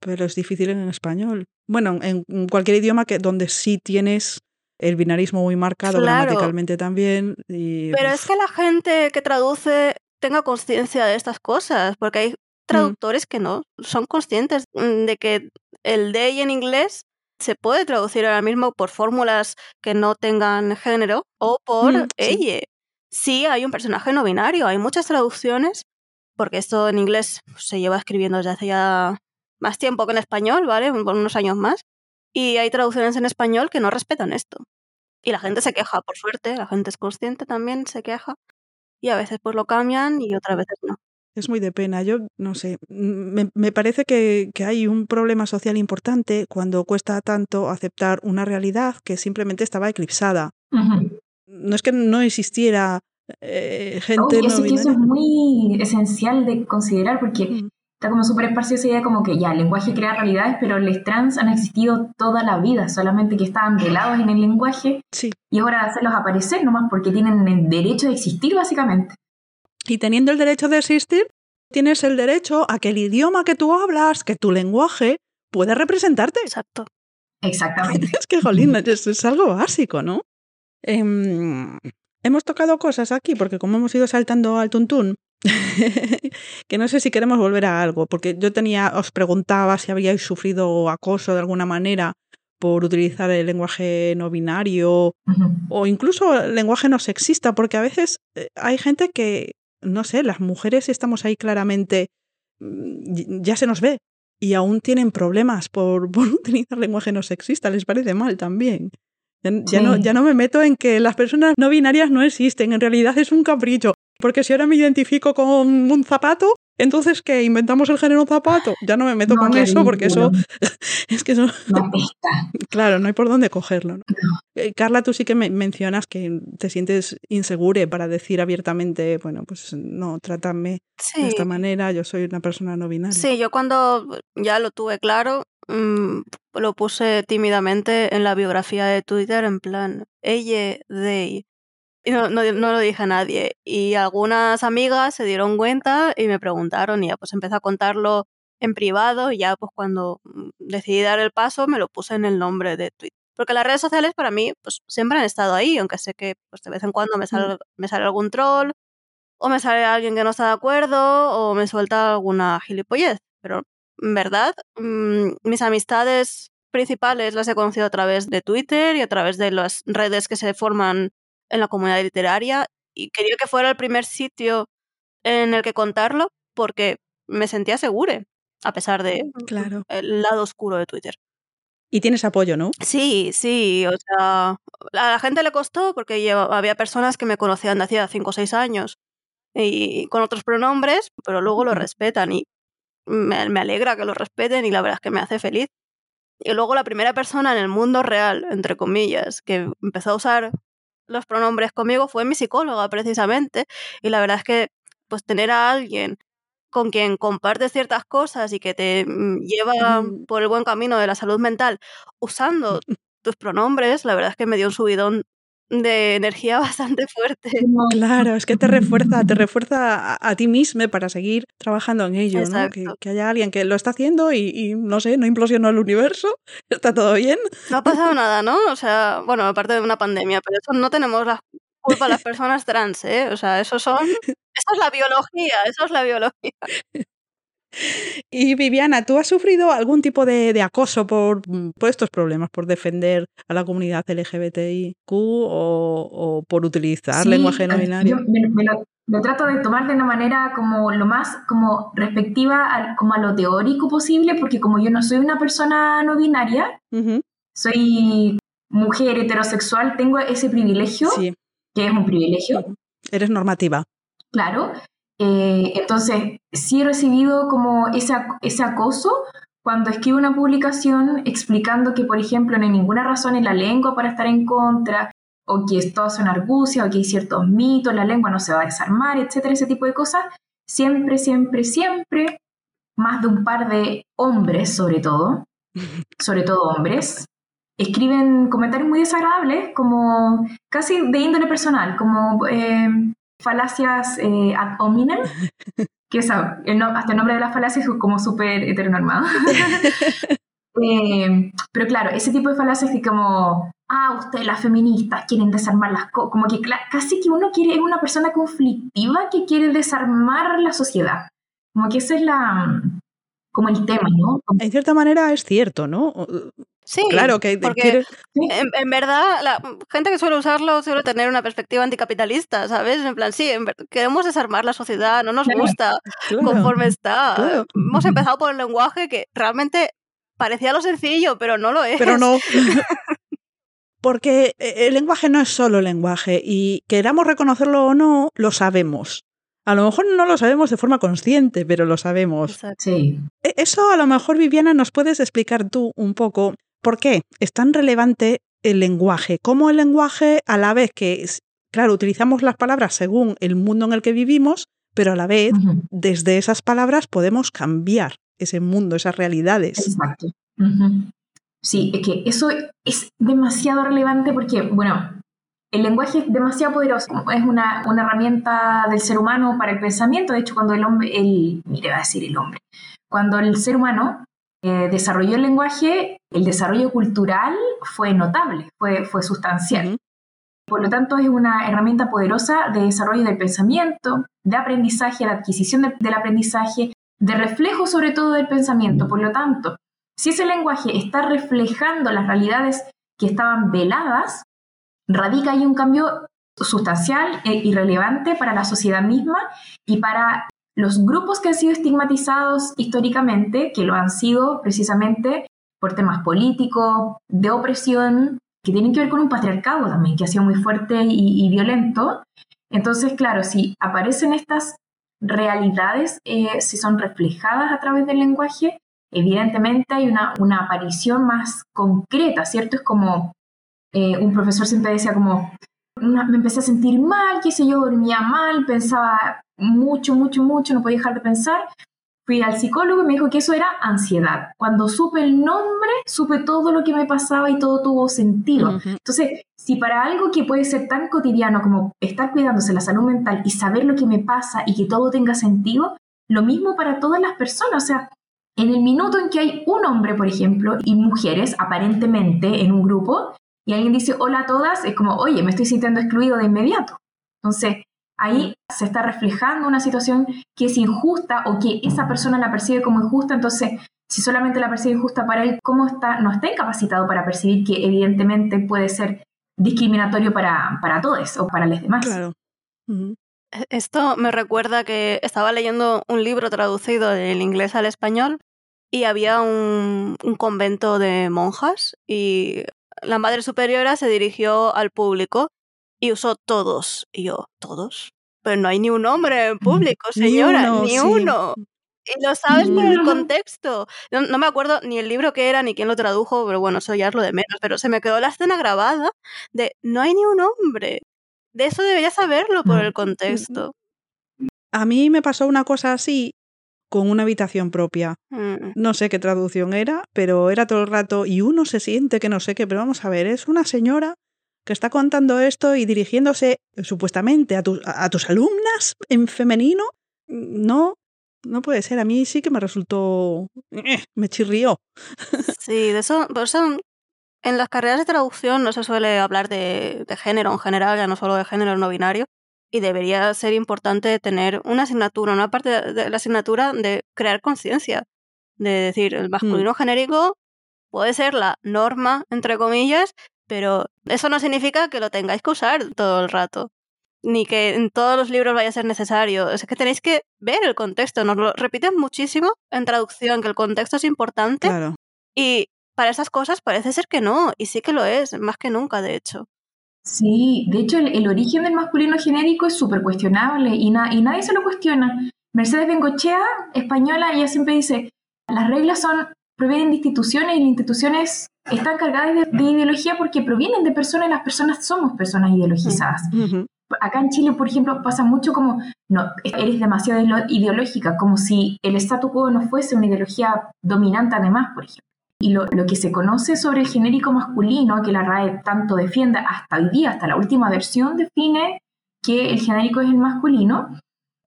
Pero es difícil en español. Bueno, en cualquier idioma que donde sí tienes el binarismo muy marcado Claro. gramaticalmente también. Y, Pero uf, es que la gente que traduce tenga conciencia de estas cosas, porque hay traductores que no son conscientes mm, de que el they en inglés se puede traducir ahora mismo por fórmulas que no tengan género o por Mm, sí. ella. Sí, hay un personaje no binario, hay muchas traducciones, porque esto en inglés se lleva escribiendo desde hace ya más tiempo que en español, ¿vale? Por unos años más. Y hay traducciones en español que no respetan esto. Y la gente se queja, por suerte, la gente es consciente también, se queja. Y a veces pues lo cambian y otras veces no. Es muy de pena. Yo no sé. Me, me parece que, que hay un problema social importante cuando cuesta tanto aceptar una realidad que simplemente estaba eclipsada. No es que no existiera eh, gente no eso, que eso es muy esencial de considerar porque Mm. Está como súper esparcida esa idea como que ya, el lenguaje crea realidades, pero los trans han existido toda la vida, solamente que estaban velados en el lenguaje Sí. y ahora hacerlos aparecer nomás porque tienen el derecho de existir básicamente. Y teniendo el derecho de existir, tienes el derecho a que el idioma que tú hablas, que tu lenguaje, pueda representarte. Exacto. Exactamente. (laughs) Es que, jolín, es, es algo básico, ¿no? Em, hemos tocado cosas aquí, porque como hemos ido saltando al tuntún, (laughs) que no sé si queremos volver a algo, porque yo tenía, os preguntaba si habíais sufrido acoso de alguna manera por utilizar el lenguaje no binario o incluso el lenguaje no sexista, porque a veces eh, hay gente que, no sé, las mujeres estamos ahí claramente, mm, ya se nos ve, y aún tienen problemas por, (laughs) por utilizar lenguaje no sexista, les parece mal también. Ya, ya no, ya no me meto en que las personas no binarias no existen, en realidad es un capricho, porque si ahora me identifico con un zapato, entonces que inventamos el género zapato, ya no me meto No, con qué eso, porque eso, (laughs) es que eso, No. (laughs) Claro, no hay por dónde cogerlo. ¿no? Eh, Carla, tú sí que me mencionas que te sientes insegure para decir abiertamente, bueno, pues no, trátame de esta manera, yo soy una persona no binaria. Sí, yo cuando ya lo tuve claro, mm, lo puse tímidamente en la biografía de Twitter en plan, ella, they. Y no, no, no lo dije a nadie. Y algunas amigas se dieron cuenta y me preguntaron y ya pues empecé a contarlo en privado y ya pues cuando mm, decidí dar el paso me lo puse en el nombre de Twitter. Porque las redes sociales para mí pues siempre han estado ahí, aunque sé que pues de vez en cuando me sale, me sale algún troll o me sale alguien que no está de acuerdo o me suelta alguna gilipollez. Pero en verdad, mm, mis amistades principales las he conocido a través de Twitter y a través de las redes que se forman en la comunidad literaria y quería que fuera el primer sitio en el que contarlo porque me sentía segura, a pesar de Claro. el lado oscuro de Twitter. Y tienes apoyo, ¿no? Sí, sí, o sea, a la gente le costó porque lleva- había personas que me conocían de hacía 5 o 6 años y con otros pronombres, pero luego lo respetan y me, me alegra que lo respeten y la verdad es que me hace feliz. Y luego la primera persona en el mundo real, entre comillas, que empezó a usar los pronombres conmigo fue mi psicóloga precisamente y la verdad es que pues tener a alguien con quien compartes ciertas cosas y que te mm, lleva por el buen camino de la salud mental usando (laughs) tus pronombres, la verdad es que me dio un subidón de energía (laughs) bastante fuerte. Claro, es que te refuerza, te (laughs) refuerza a, a ti mismo para seguir trabajando en ello, ¿no? Que, que haya alguien que lo está haciendo y, y, no sé, no implosionó el universo, (laughs) está todo bien. No ha pasado nada, ¿no? O sea, bueno, aparte de una pandemia, pero eso no tenemos la culpa las personas trans, ¿eh? O sea, eso son... Eso es la biología, eso es la biología. Y Viviana, ¿tú has sufrido algún tipo de, de acoso por, por, estos problemas, por defender a la comunidad LGBTIQ o, o por utilizar sí, lenguaje no binario? Yo me, me, lo, lo, trato de tomar de una manera como lo más como respectiva al, como a lo teórico posible, porque como yo no soy una persona no binaria, uh -huh. soy mujer heterosexual, tengo ese privilegio, sí. que es un privilegio. Eres normativa. Claro, eh, entonces, sí he recibido como ese, ese acoso cuando escribo una publicación explicando que, por ejemplo, no hay ninguna razón en la lengua para estar en contra, o que esto es una argucia, o que hay ciertos mitos, la lengua no se va a desarmar, etcétera, ese tipo de cosas. Siempre, siempre, siempre, más de un par de hombres, sobre todo, (laughs) sobre todo hombres, escriben comentarios muy desagradables, como casi de índole personal, como... Eh, falacias eh, ad hominem, (laughs) que es el no, hasta el nombre de las falacias es como súper heteronormado. (laughs) eh, pero claro, ese tipo de falacias que como, ah, ustedes las feministas quieren desarmar las cosas, como que casi que uno quiere, es una persona conflictiva que quiere desarmar la sociedad. Como que ese es la, como el tema, ¿no? En cierta manera es cierto, ¿no? Sí, claro que porque quieres... en, en, verdad la gente que suele usarlo suele tener una perspectiva anticapitalista, ¿sabes? En plan, sí, en queremos desarmar la sociedad, no nos gusta claro, conforme está. Claro. Hemos empezado por el lenguaje que realmente parecía lo sencillo, pero no lo es. Pero no. (laughs) (laughs) Porque el lenguaje no es solo lenguaje y queramos reconocerlo o no, lo sabemos. A lo mejor no lo sabemos de forma consciente, pero lo sabemos. Sí. Eso a lo mejor, Viviana, nos puedes explicar tú un poco por qué es tan relevante el lenguaje. Cómo el lenguaje, a la vez que, claro, utilizamos las palabras según el mundo en el que vivimos, pero a la vez, uh -huh. desde esas palabras podemos cambiar ese mundo, esas realidades. Exacto. Uh -huh. Sí, es que eso es demasiado relevante porque, bueno, el lenguaje es demasiado poderoso, es una, una, herramienta del ser humano para el pensamiento. De hecho, cuando el hombre, el, mire, va a decir el hombre, cuando el ser humano eh, desarrolló el lenguaje, el desarrollo cultural fue notable, fue, fue sustancial. Uh -huh. Por lo tanto, es una herramienta poderosa de desarrollo del pensamiento, de aprendizaje, de adquisición de, del aprendizaje, de reflejo sobre todo del pensamiento. Por lo tanto, si ese lenguaje está reflejando las realidades que estaban veladas, radica ahí un cambio sustancial e irrelevante para la sociedad misma y para los grupos que han sido estigmatizados históricamente, que lo han sido precisamente por temas políticos, de opresión, que tienen que ver con un patriarcado también, que ha sido muy fuerte y, violento. Entonces, claro, si aparecen estas realidades, eh, si son reflejadas a través del lenguaje, evidentemente hay una, una aparición más concreta, ¿cierto? Es como eh, un profesor siempre decía como, una, me empecé a sentir mal, qué sé yo, dormía mal, pensaba mucho, mucho, mucho, no podía dejar de pensar. Fui al psicólogo y me dijo que eso era ansiedad. Cuando supe el nombre, supe todo lo que me pasaba y todo tuvo sentido. Uh -huh. Entonces, si para algo que puede ser tan cotidiano como estar cuidándose la salud mental y saber lo que me pasa y que todo tenga sentido, lo mismo para todas las personas. O sea, en el minuto en que hay un hombre, por ejemplo, y mujeres, aparentemente, en un grupo, y alguien dice hola a todas, es como, oye, me estoy sintiendo excluido de inmediato. Entonces, ahí se está reflejando una situación que es injusta o que esa persona la percibe como injusta, entonces, si solamente la percibe injusta para él, ¿cómo está, no está incapacitado para percibir que evidentemente puede ser discriminatorio para, para todos o para los demás? Claro. Esto me recuerda que estaba leyendo un libro traducido del inglés al español y había un convento de monjas y la Madre Superiora se dirigió al público y usó todos. Y yo, ¿todos? Pero no hay ni un hombre en público, señora, ni uno. Ni sí. uno. Y lo sabes por el contexto. No, no, me acuerdo ni el libro que era ni quién lo tradujo, pero bueno, eso ya es lo de menos. Pero se me quedó la escena grabada de no hay ni un hombre. De eso debería saberlo por el contexto. A mí me pasó una cosa así con una habitación propia. Mm. No sé qué traducción era, pero era todo el rato y uno se siente que no sé qué, pero vamos a ver, es una señora que está contando esto y dirigiéndose supuestamente a, a tus alumnas en femenino, no, no puede ser. A mí sí que me resultó, eh, me chirrió. (laughs) Sí, de eso, por eso en las carreras de traducción no se suele hablar de, de género en general, ya no solo de género no binario, y debería ser importante tener una asignatura, una parte de la asignatura de crear conciencia, de decir, el masculino Mm. genérico puede ser la norma, entre comillas, pero eso no significa que lo tengáis que usar todo el rato, ni que en todos los libros vaya a ser necesario. Es que tenéis que ver el contexto, nos lo repiten muchísimo en traducción, que el contexto es importante, Claro. y para esas cosas parece ser que no, y sí que lo es, más que nunca, de hecho. Sí, de hecho el, el origen del masculino genérico es súper cuestionable y, na- y nadie se lo cuestiona. Mercedes Bengochea, española, ella siempre dice, las reglas son provienen de instituciones y las instituciones están cargadas de, de ideología porque provienen de personas y las personas somos personas ideologizadas. Acá en Chile, por ejemplo, pasa mucho como, no, eres demasiado ideológica, como si el statu quo no fuese una ideología dominante además, por ejemplo. Y lo, lo que se conoce sobre el genérico masculino, que la RAE tanto defiende hasta hoy día, hasta la última versión, define que el genérico es el masculino,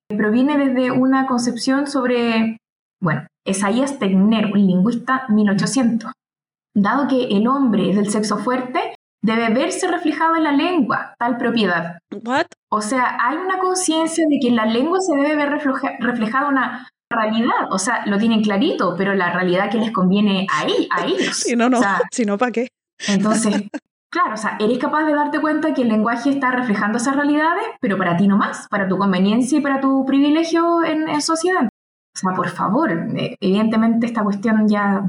proviene desde una concepción sobre, bueno, Esaías Tegner, un lingüista 1800. Dado que el hombre es del sexo fuerte, debe verse reflejado en la lengua tal propiedad. What? O sea, hay una conciencia de que en la lengua se debe ver refleja- reflejada una realidad. O sea, lo tienen clarito, pero la realidad que les conviene a, él- a ellos. (laughs) Si no, no. O sea, Si no, ¿para qué? entonces, (laughs) claro, o sea, eres capaz de darte cuenta que el lenguaje está reflejando esas realidades, pero para ti no más, para tu conveniencia y para tu privilegio en, en sociedad. O sea, por favor, eh, evidentemente esta cuestión ya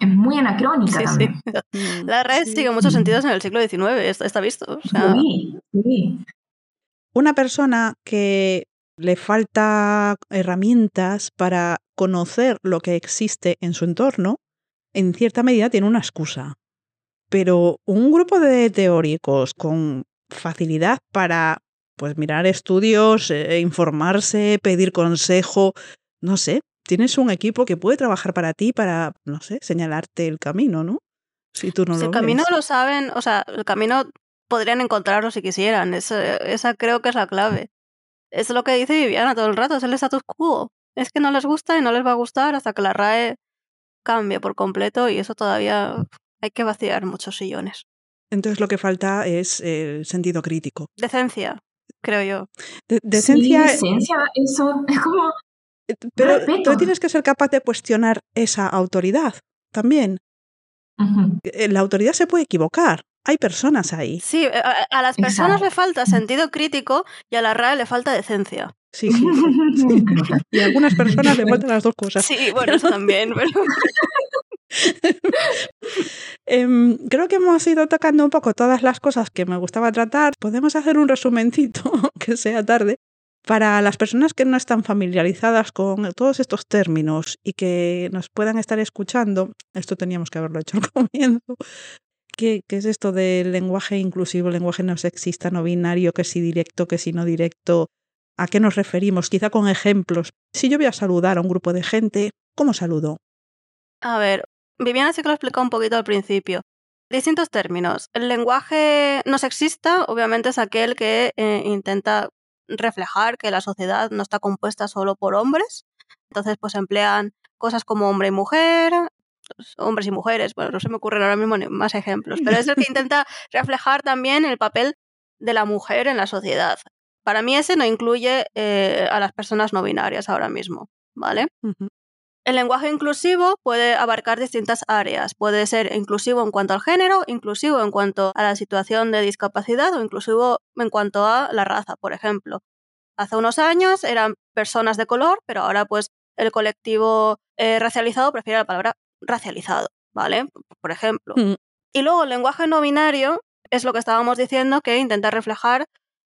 es muy anacrónica Sí, sí. también. (laughs) Mm. La red Sí. sigue en muchos sentidos en el siglo XIX, está, está visto. O sea, Sí, sí. Una persona que le falta herramientas para conocer lo que existe en su entorno, en cierta medida tiene una excusa. Pero un grupo de teóricos con facilidad para pues mirar estudios, eh, informarse, pedir consejo, no sé, tienes un equipo que puede trabajar para ti para, no sé, señalarte el camino, ¿no? Si tú no si lo el camino ves. lo saben, o sea, el camino podrían encontrarlo si quisieran. Esa, esa creo que es la clave. Es lo que dice Viviana todo el rato, es el status quo. Es que no les gusta y no les va a gustar hasta que la RAE cambie por completo y eso todavía hay que vaciar muchos sillones. Entonces lo que falta es el sentido crítico. Decencia, creo yo. De- decencia, Sí, decencia, eso es como eh, pero respeto. tú tienes que ser capaz de cuestionar esa autoridad también. Eh, La autoridad se puede equivocar. Hay personas ahí. Sí, a, a las personas Exacto. le falta sentido crítico y a la RAE le falta decencia. Sí, sí. (laughs) Y a algunas personas le (laughs) faltan las dos cosas. Sí, bueno, eso también, (laughs) pero... Em, creo que hemos ido tocando un poco todas las cosas que me gustaba tratar. Podemos hacer un resumencito, que sea tarde, para las personas que no están familiarizadas con todos estos términos y que nos puedan estar escuchando. Esto teníamos que haberlo hecho al comienzo. ¿Qué, es esto del lenguaje inclusivo, lenguaje no sexista, no binario, que si directo, que si no directo? ¿A qué nos referimos? Quizá con ejemplos. Si yo voy a saludar a un grupo de gente, ¿cómo saludo? A ver, Viviana sí que lo explicó un poquito al principio. Distintos términos. El lenguaje no sexista, obviamente, es aquel que eh, intenta reflejar que la sociedad no está compuesta solo por hombres. Entonces, pues emplean cosas como hombre y mujer, hombres y mujeres. Bueno, no se me ocurren ahora mismo más ejemplos, pero es el que (laughs) intenta reflejar también el papel de la mujer en la sociedad. Para mí ese no incluye eh, a las personas no binarias ahora mismo, ¿vale? El lenguaje inclusivo puede abarcar distintas áreas. Puede ser inclusivo en cuanto al género, inclusivo en cuanto a la situación de discapacidad o inclusivo en cuanto a la raza, por ejemplo. Hace unos años eran personas de color, pero ahora pues el colectivo eh, racializado prefiere la palabra racializado, ¿vale? Por ejemplo. Mm. Y luego el lenguaje no binario es lo que estábamos diciendo que intenta reflejar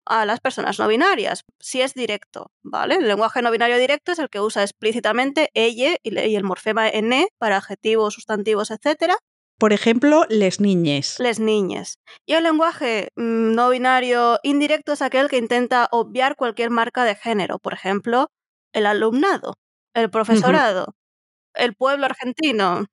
a las personas no binarias, si es directo, ¿vale? El lenguaje no binario directo es el que usa explícitamente ella y el morfema ene para adjetivos, sustantivos, etcétera, Por ejemplo, les niñes. les niñes. Y el lenguaje mm, no binario indirecto es aquel que intenta obviar cualquier marca de género, por ejemplo, el alumnado, el profesorado, el pueblo argentino,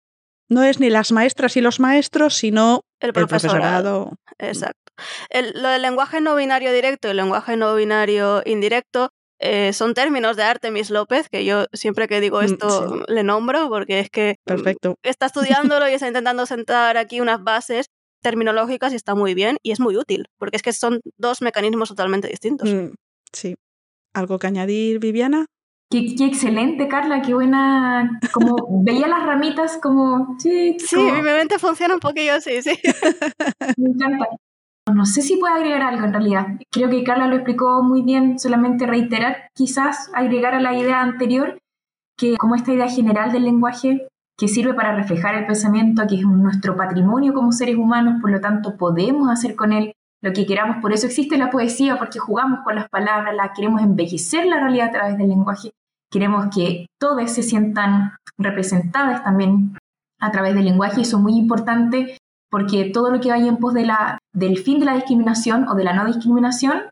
No es ni las maestras y los maestros, sino el el profesorado. profesorado. Exacto. El, lo del lenguaje no binario directo y el lenguaje no binario indirecto eh, son términos de Artemis López, que yo siempre que digo Mm, esto le nombro, porque es que mm, Perfecto. está estudiándolo y está intentando sentar aquí unas bases terminológicas y está muy bien y es muy útil, porque es que son dos mecanismos totalmente distintos. Mm, sí. ¿Algo que añadir, Viviana? Qué, qué excelente, Carla, qué buena. Como (laughs) veía las ramitas como. Sí, Sí, como- mi mente funciona un poquillo así, sí. (laughs) me encanta. No sé si puedo agregar algo en realidad. Creo que Carla lo explicó muy bien, solamente reiterar, quizás agregar a la idea anterior, que como esta idea general del lenguaje que sirve para reflejar el pensamiento, que es nuestro patrimonio como seres humanos, por lo tanto podemos hacer con él lo que queramos, por eso existe la poesía, porque jugamos con las palabras, la queremos embellecer la realidad a través del lenguaje, queremos que todos se sientan representadas también a través del lenguaje, eso es muy importante porque todo lo que vaya en pos de la, del fin de la discriminación o de la no discriminación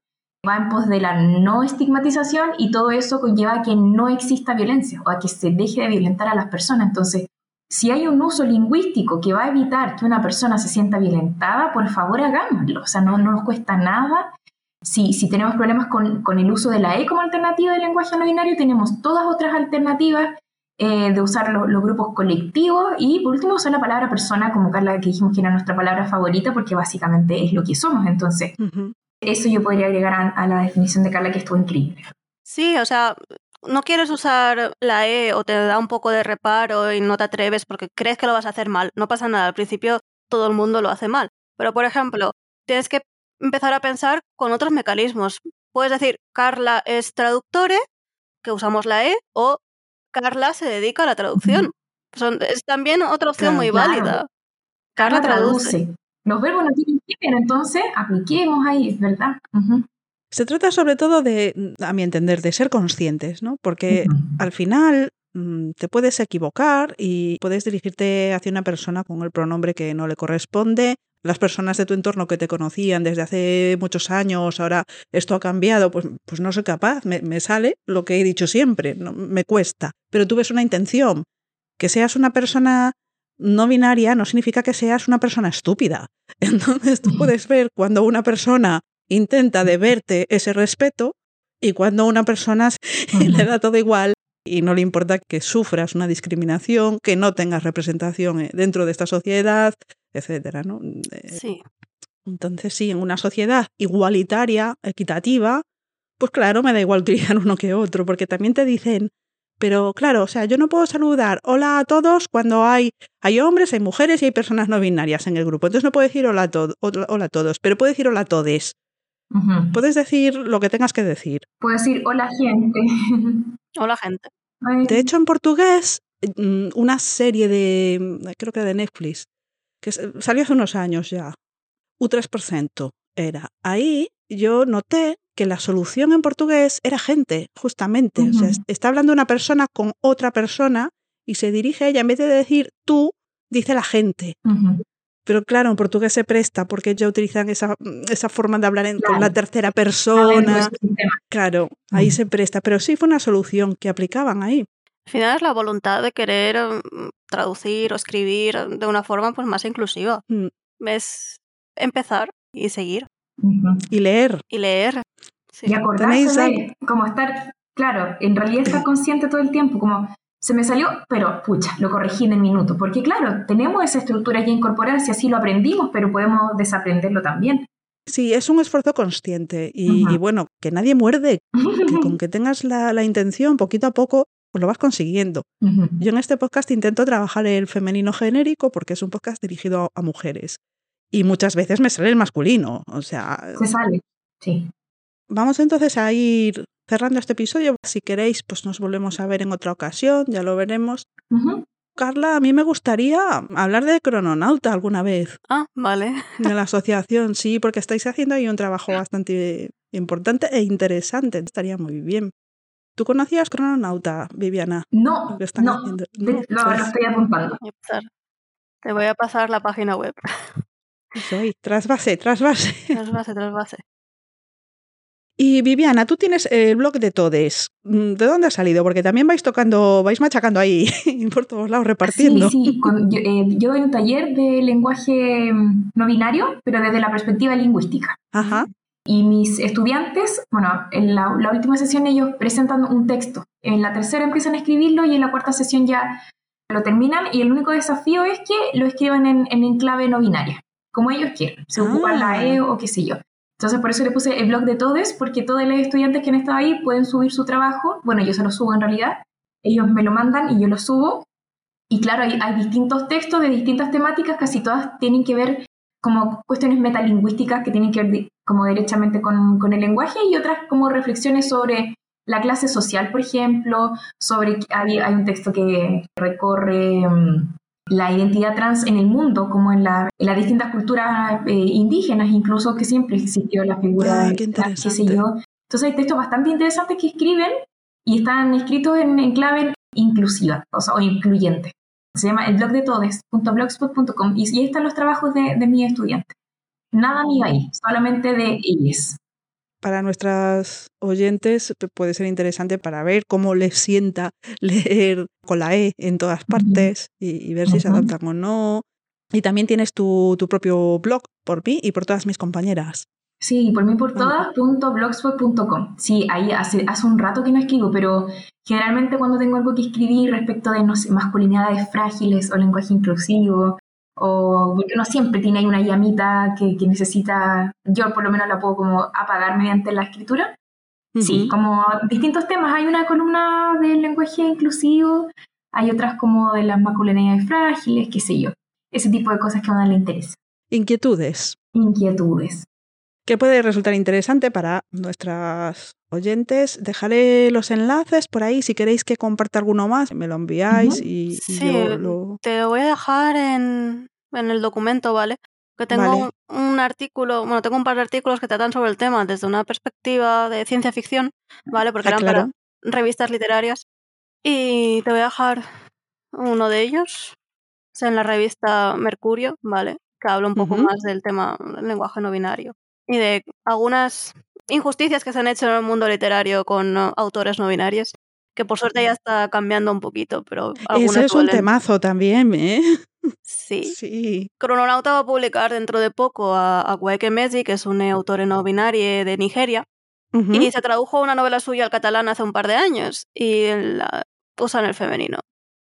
va en pos de la no estigmatización y todo eso conlleva a que no exista violencia o a que se deje de violentar a las personas. Entonces, si hay un uso lingüístico que va a evitar que una persona se sienta violentada, por favor hagámoslo. O sea, no, no nos cuesta nada. Si, si tenemos problemas con, con el uso de la E como alternativa del lenguaje no binario, tenemos todas otras alternativas eh, de usar lo- los grupos colectivos y por último usar la palabra persona como Carla que dijimos que era nuestra palabra favorita porque básicamente es lo que somos. Entonces, eso yo podría agregar a, a la definición de Carla que estuvo increíble. Sí, o sea, no quieres usar la E o te da un poco de reparo y no te atreves porque crees que lo vas a hacer mal. No pasa nada, al principio todo el mundo lo hace mal. Pero, por ejemplo, tienes que empezar a pensar con otros mecanismos. Puedes decir, Carla es traductore, que usamos la E, o Carla se dedica a la traducción. Son, es también otra opción Claro. muy Claro. válida. Carla traduce. traduce. Los verbos no tienen género, entonces apliquemos ahí, es verdad. Ujú. Se trata sobre todo de, a mi entender, de ser conscientes, ¿no? Porque al final mm, te puedes equivocar y puedes dirigirte hacia una persona con el pronombre que no le corresponde. Las personas de tu entorno que te conocían desde hace muchos años, ahora esto ha cambiado, pues, pues no soy capaz, me, me sale lo que he dicho siempre, no, me cuesta. Pero tú ves una intención. Que seas una persona no binaria no significa que seas una persona estúpida. (laughs) Entonces tú puedes ver cuando una persona intenta deberte ese respeto y cuando una persona (laughs) le da todo igual y no le importa que sufras una discriminación, que no tengas representación eh, dentro de esta sociedad, etcétera, ¿no? Eh, Sí. Entonces, sí, en una sociedad igualitaria, equitativa, pues claro, me da igual (laughs) criar uno que otro, porque también te dicen, pero claro, o sea, yo no puedo saludar hola a todos cuando hay, hay hombres, hay mujeres y hay personas no binarias en el grupo. Entonces no puedo decir hola a, to- hola hola a todos, pero puedo decir hola a todes. Puedes decir lo que tengas que decir. Puedo decir hola gente. (laughs) Hola, gente. Ay, De hecho, en portugués, mm, una serie de, mm, creo que de Netflix, que salió hace unos años ya, U3% era. Ahí yo noté que la solución en portugués era gente, justamente. O sea, está hablando una persona con otra persona y se dirige a ella, en vez de decir tú, dice la gente. Pero claro, en portugués se presta porque ya utilizan esa, mm, esa forma de hablar en- con la tercera persona. Claro, ahí Ujú. se presta. Pero sí fue una solución que aplicaban ahí. Al final es la voluntad de querer mm, traducir o escribir de una forma pues, más inclusiva. Mm. Es empezar y seguir. Y leer. y leer. Sí. Y acordarse ¿Tenéis de como estar, claro, en realidad estar (clears throat) consciente todo el tiempo, como se me salió, pero pucha, lo corregí en el minuto, porque claro, tenemos esa estructura ya incorporada, si así lo aprendimos, pero podemos desaprenderlo también. Sí, es un esfuerzo consciente y, bueno, que nadie muerde, que con (laughs) que tengas la, la intención poquito a poco, pues lo vas consiguiendo. Yo en este podcast intento trabajar el femenino genérico porque es un podcast dirigido a mujeres y muchas veces me sale el masculino. O sea, Se sale, sí. vamos entonces a ir cerrando este episodio. Si queréis, pues nos volvemos a ver en otra ocasión, ya lo veremos. Carla, a mí me gustaría hablar de Crononauta alguna vez, Ah, vale. de la asociación, sí, porque estáis haciendo ahí un trabajo bastante importante e interesante, estaría muy bien. ¿Tú conocías Crononauta, Viviana? No, Lo que están no, haciendo. No, lo, pues- lo estoy apuntando. Te voy a pasar la página web. Ahí, trasvase, trasvase. Trasvase, trasvase. Y Viviana, tú tienes el blog de Todes. Mm, ¿De dónde ha salido? Porque también vais tocando, vais machacando ahí (laughs) por todos lados repartiendo. Sí, sí. yo, eh, yo, doy un taller de lenguaje mm, no binario, pero desde la perspectiva lingüística. Ajá. Y mis estudiantes, bueno, en la, última sesión ellos presentan un texto. En la tercera empiezan a escribirlo y en la cuarta sesión ya lo terminan. Y el único desafío es que lo escriban en, en enclave no binaria, como ellos quieran. Se ocupan la Ah. E o qué sé yo. Entonces, por eso le puse el blog de todos, porque todos los estudiantes que han estado ahí pueden subir su trabajo. Bueno, yo se lo subo en realidad. Ellos me lo mandan y yo lo subo. Y claro, hay, distintos textos de distintas temáticas, casi todas tienen que ver como cuestiones metalingüísticas que tienen que ver como derechamente con, con el lenguaje y otras como reflexiones sobre la clase social, por ejemplo, sobre hay un texto que recorre mm, la identidad trans en el mundo, como en, la- en las distintas culturas eh, indígenas, incluso que siempre existió la figura Ah, de qué trans, qué sé yo. Entonces hay textos bastante interesantes que escriben y están escritos en, en clave inclusiva, o sea, o incluyente. Se llama el blog de todes.blogspot.com y, y ahí están los trabajos de, de mis estudiantes. Nada mío ahí, solamente de ellos. Para nuestras oyentes puede ser interesante para ver cómo les sienta (laughs) leer con la E en todas partes y, y ver si se adaptan o no. Y también tienes tu, tu propio blog por mí y por todas mis compañeras. Sí, por mí por Bueno. todas.blogspot.com. Sí, ahí hace, hace un rato que no escribo, pero generalmente cuando tengo algo que escribir respecto de, no sé, masculinidades frágiles o lenguaje inclusivo, o porque uno siempre tiene ahí una llamita que, que necesita, yo por lo menos la puedo como apagar mediante la escritura. Sí, Ujú. como distintos temas. Hay una columna del lenguaje inclusivo, hay otras como de las masculinidades frágiles, qué sé yo. Ese tipo de cosas que a uno le interesa. Inquietudes, Inquietudes. que puede resultar interesante para nuestras oyentes. Dejaré los enlaces por ahí si queréis que comparta alguno más, me lo enviáis Ujú. y, y Sí, yo lo... te lo voy a dejar en, en el documento, ¿vale? Que tengo Vale. un, un artículo, bueno, tengo un par de artículos que tratan sobre el tema desde una perspectiva de ciencia ficción, ¿vale? Porque Ah, eran claro. para revistas literarias. Y te voy a dejar uno de ellos, es en la revista Mercurio, ¿vale? Que habla un poco más del tema del lenguaje no binario y de algunas injusticias que se han hecho en el mundo literario con uh, autores no binarios, que por suerte ya está cambiando un poquito, pero Ese es un temazo también, ¿eh? (laughs) Sí. Sí. Crononauta va a publicar dentro de poco a, a Mezi, que es un autor no binario de Nigeria, y se tradujo una novela suya al catalán hace un par de años y la usan el femenino.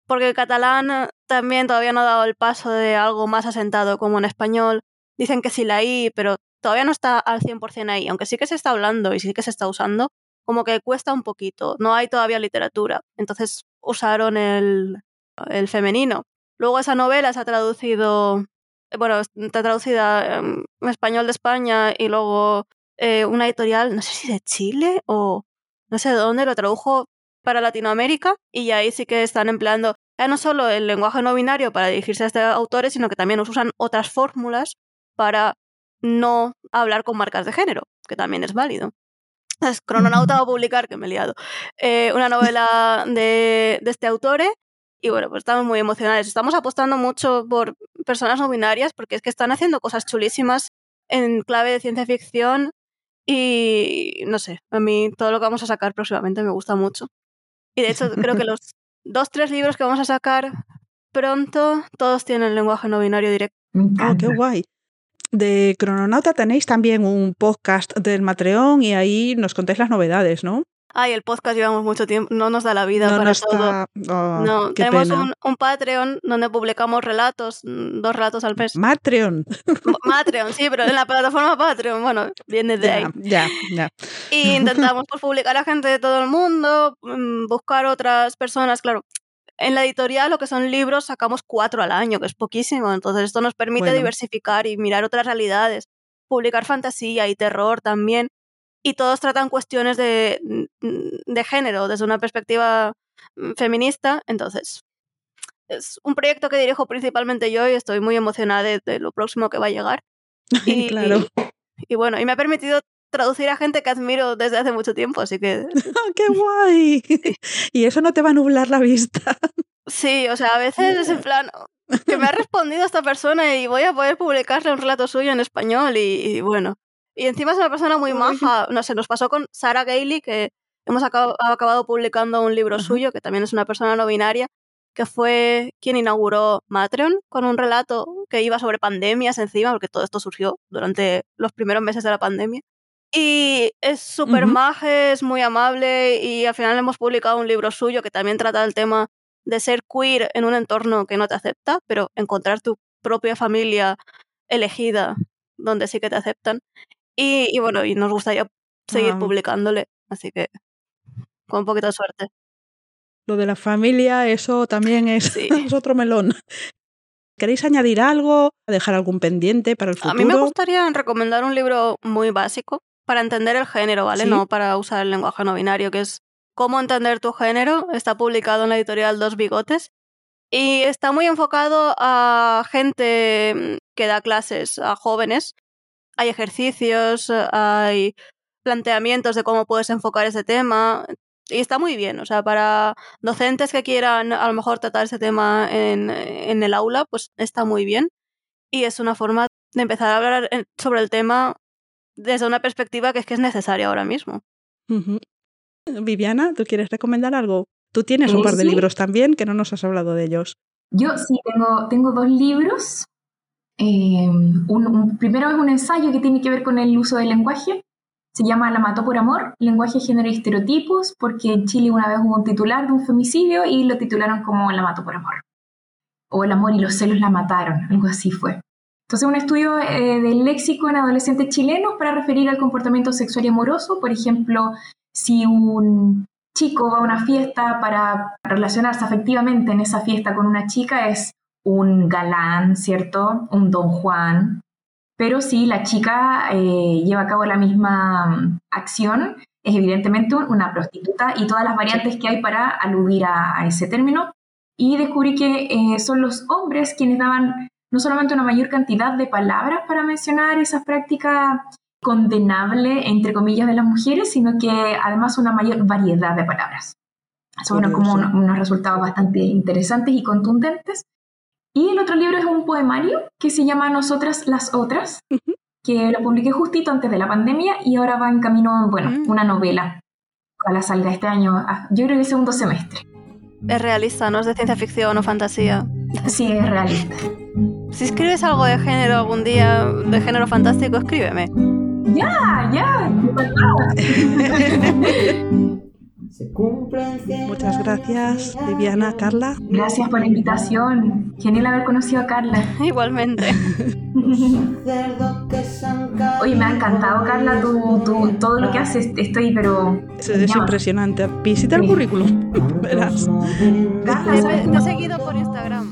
Porque el catalán eh, también todavía no ha dado el paso de algo más asentado como en español. Dicen que sí la I, pero todavía no está al 100% ahí, aunque sí que se está hablando y sí que se está usando, como que cuesta un poquito. No hay todavía literatura. Entonces usaron el, el femenino. Luego esa novela se ha traducido, bueno, está traducida en español de España y luego eh, una editorial, no sé si de Chile o no sé de dónde, lo tradujo para Latinoamérica y ahí sí que están empleando ya no solo el lenguaje no binario para dirigirse a estos autores, sino que también usan otras fórmulas para no hablar con marcas de género, que también es válido. (laughs) Crononauta va a publicar, que me he liado, eh, una novela de, de este autor y bueno, pues estamos muy emocionados. Estamos apostando mucho por personas no binarias porque es que están haciendo cosas chulísimas en clave de ciencia ficción y no sé, a mí todo lo que vamos a sacar próximamente me gusta mucho. Y de hecho creo que (laughs) los dos, tres libros que vamos a sacar pronto, todos tienen lenguaje no binario directo. Oh, encanta. qué guay. De Crononauta tenéis también un podcast del Matreon y ahí nos contáis las novedades, ¿no? Ay, el podcast llevamos mucho tiempo, no nos da la vida no, para todo. oh, No, qué tenemos pena. un, un Patreon donde publicamos relatos, mm, dos relatos al mes. Matreon. Matreon, sí, pero en la plataforma Patreon, bueno, viene de ahí. Ya, ya, ya. Y intentamos pues, publicar a gente de todo el mundo, mm, buscar otras personas, claro. En la editorial, lo que son libros, sacamos cuatro al año, que es poquísimo. Entonces, esto nos permite Bueno. diversificar y mirar otras realidades. Publicar fantasía y terror también. Y todos tratan cuestiones de, mm, de género desde una perspectiva mm, feminista. Entonces, es un proyecto que dirijo principalmente yo y estoy muy emocionada de, de lo próximo que va a llegar. (laughs) Y, claro. y bueno, y me ha permitido traducir a gente que admiro desde hace mucho tiempo, así que (laughs) ¡Ah, ¡Qué guay! Y eso no te va a nublar la vista. sí, o sea, a veces es en plan que me ha (laughs) respondido esta persona y voy a poder publicarle un relato suyo en español y, y bueno, Y encima es una persona muy maja. No sé, nos pasó con Sarah Gailey, que hemos acabado, publicando un libro suyo, que también es una persona no binaria, que fue quien inauguró Matreon con un relato que iba sobre pandemias encima, porque todo esto surgió durante los primeros meses de la pandemia. Y es súper maje, es muy amable y al final hemos publicado un libro suyo que también trata el tema de ser queer en un entorno que no te acepta, pero encontrar tu propia familia elegida donde sí que te aceptan. Y, bueno, y nos gustaría seguir publicándole, así que con un poquito de suerte. Lo de la familia, eso también (laughs) es, (laughs) es otro melón. ¿Queréis añadir algo? ¿Dejar algún pendiente para el futuro? A mí me gustaría recomendar un libro muy básico para entender el género, ¿vale? No para usar el lenguaje no binario, que es Cómo entender tu género. Está publicado en la editorial Dos Bigotes. Y está muy enfocado a gente que da clases a jóvenes. Hay ejercicios, hay planteamientos de cómo puedes enfocar ese tema. Y está muy bien, o sea, para docentes que quieran a lo mejor tratar ese tema en, en el aula, pues está muy bien. Y es una forma de empezar a hablar sobre el tema desde una perspectiva que es que es necesaria ahora mismo. Viviana, ¿tú quieres recomendar algo? Tú tienes un par de libros también que no nos has hablado de ellos. Yo sí, tengo, tengo dos libros. Eh, un, primero es un ensayo que tiene que ver con el uso del lenguaje. Se llama La mató por amor, lenguaje, género y estereotipos, porque en Chile una vez hubo un titular de un femicidio y lo titularon como La mató por amor. O El amor y los celos la mataron, algo así fue. Entonces, un estudio eh, del léxico en adolescentes chilenos para referir al comportamiento sexual y amoroso. Por ejemplo, si un chico va a una fiesta para relacionarse afectivamente en esa fiesta con una chica, es un galán, ¿cierto? Un don Juan. Pero si la chica eh, lleva a cabo la misma mm, acción, es evidentemente una prostituta y todas las variantes que hay para aludir a, ese término. Y descubrí que eh, son los hombres quienes daban no solamente una mayor cantidad de palabras para mencionar esa práctica condenable, entre comillas, de las mujeres, sino que además una mayor variedad de palabras. Son como unos, resultados bastante interesantes y contundentes. Y el otro libro es un poemario que se llama Nosotras las Otras, que lo publiqué justito antes de la pandemia y ahora va en camino, bueno, mm. una novela. Ojalá salga este año, ah, yo creo que segundo semestre. Es realista, no es de ciencia ficción o fantasía. Sí, es realista. Si escribes algo de género algún día, de género fantástico, escríbeme. Ya, ya, Muchas gracias, Viviana, Carla. Gracias por la invitación. Genial haber conocido a Carla. (laughs) Igualmente. Oye, me ha encantado, Carla, tu, todo lo que haces. Estoy, pero. Es, impresionante. Visita el currículum. (laughs) Verás. Carla, te he seguido por Instagram.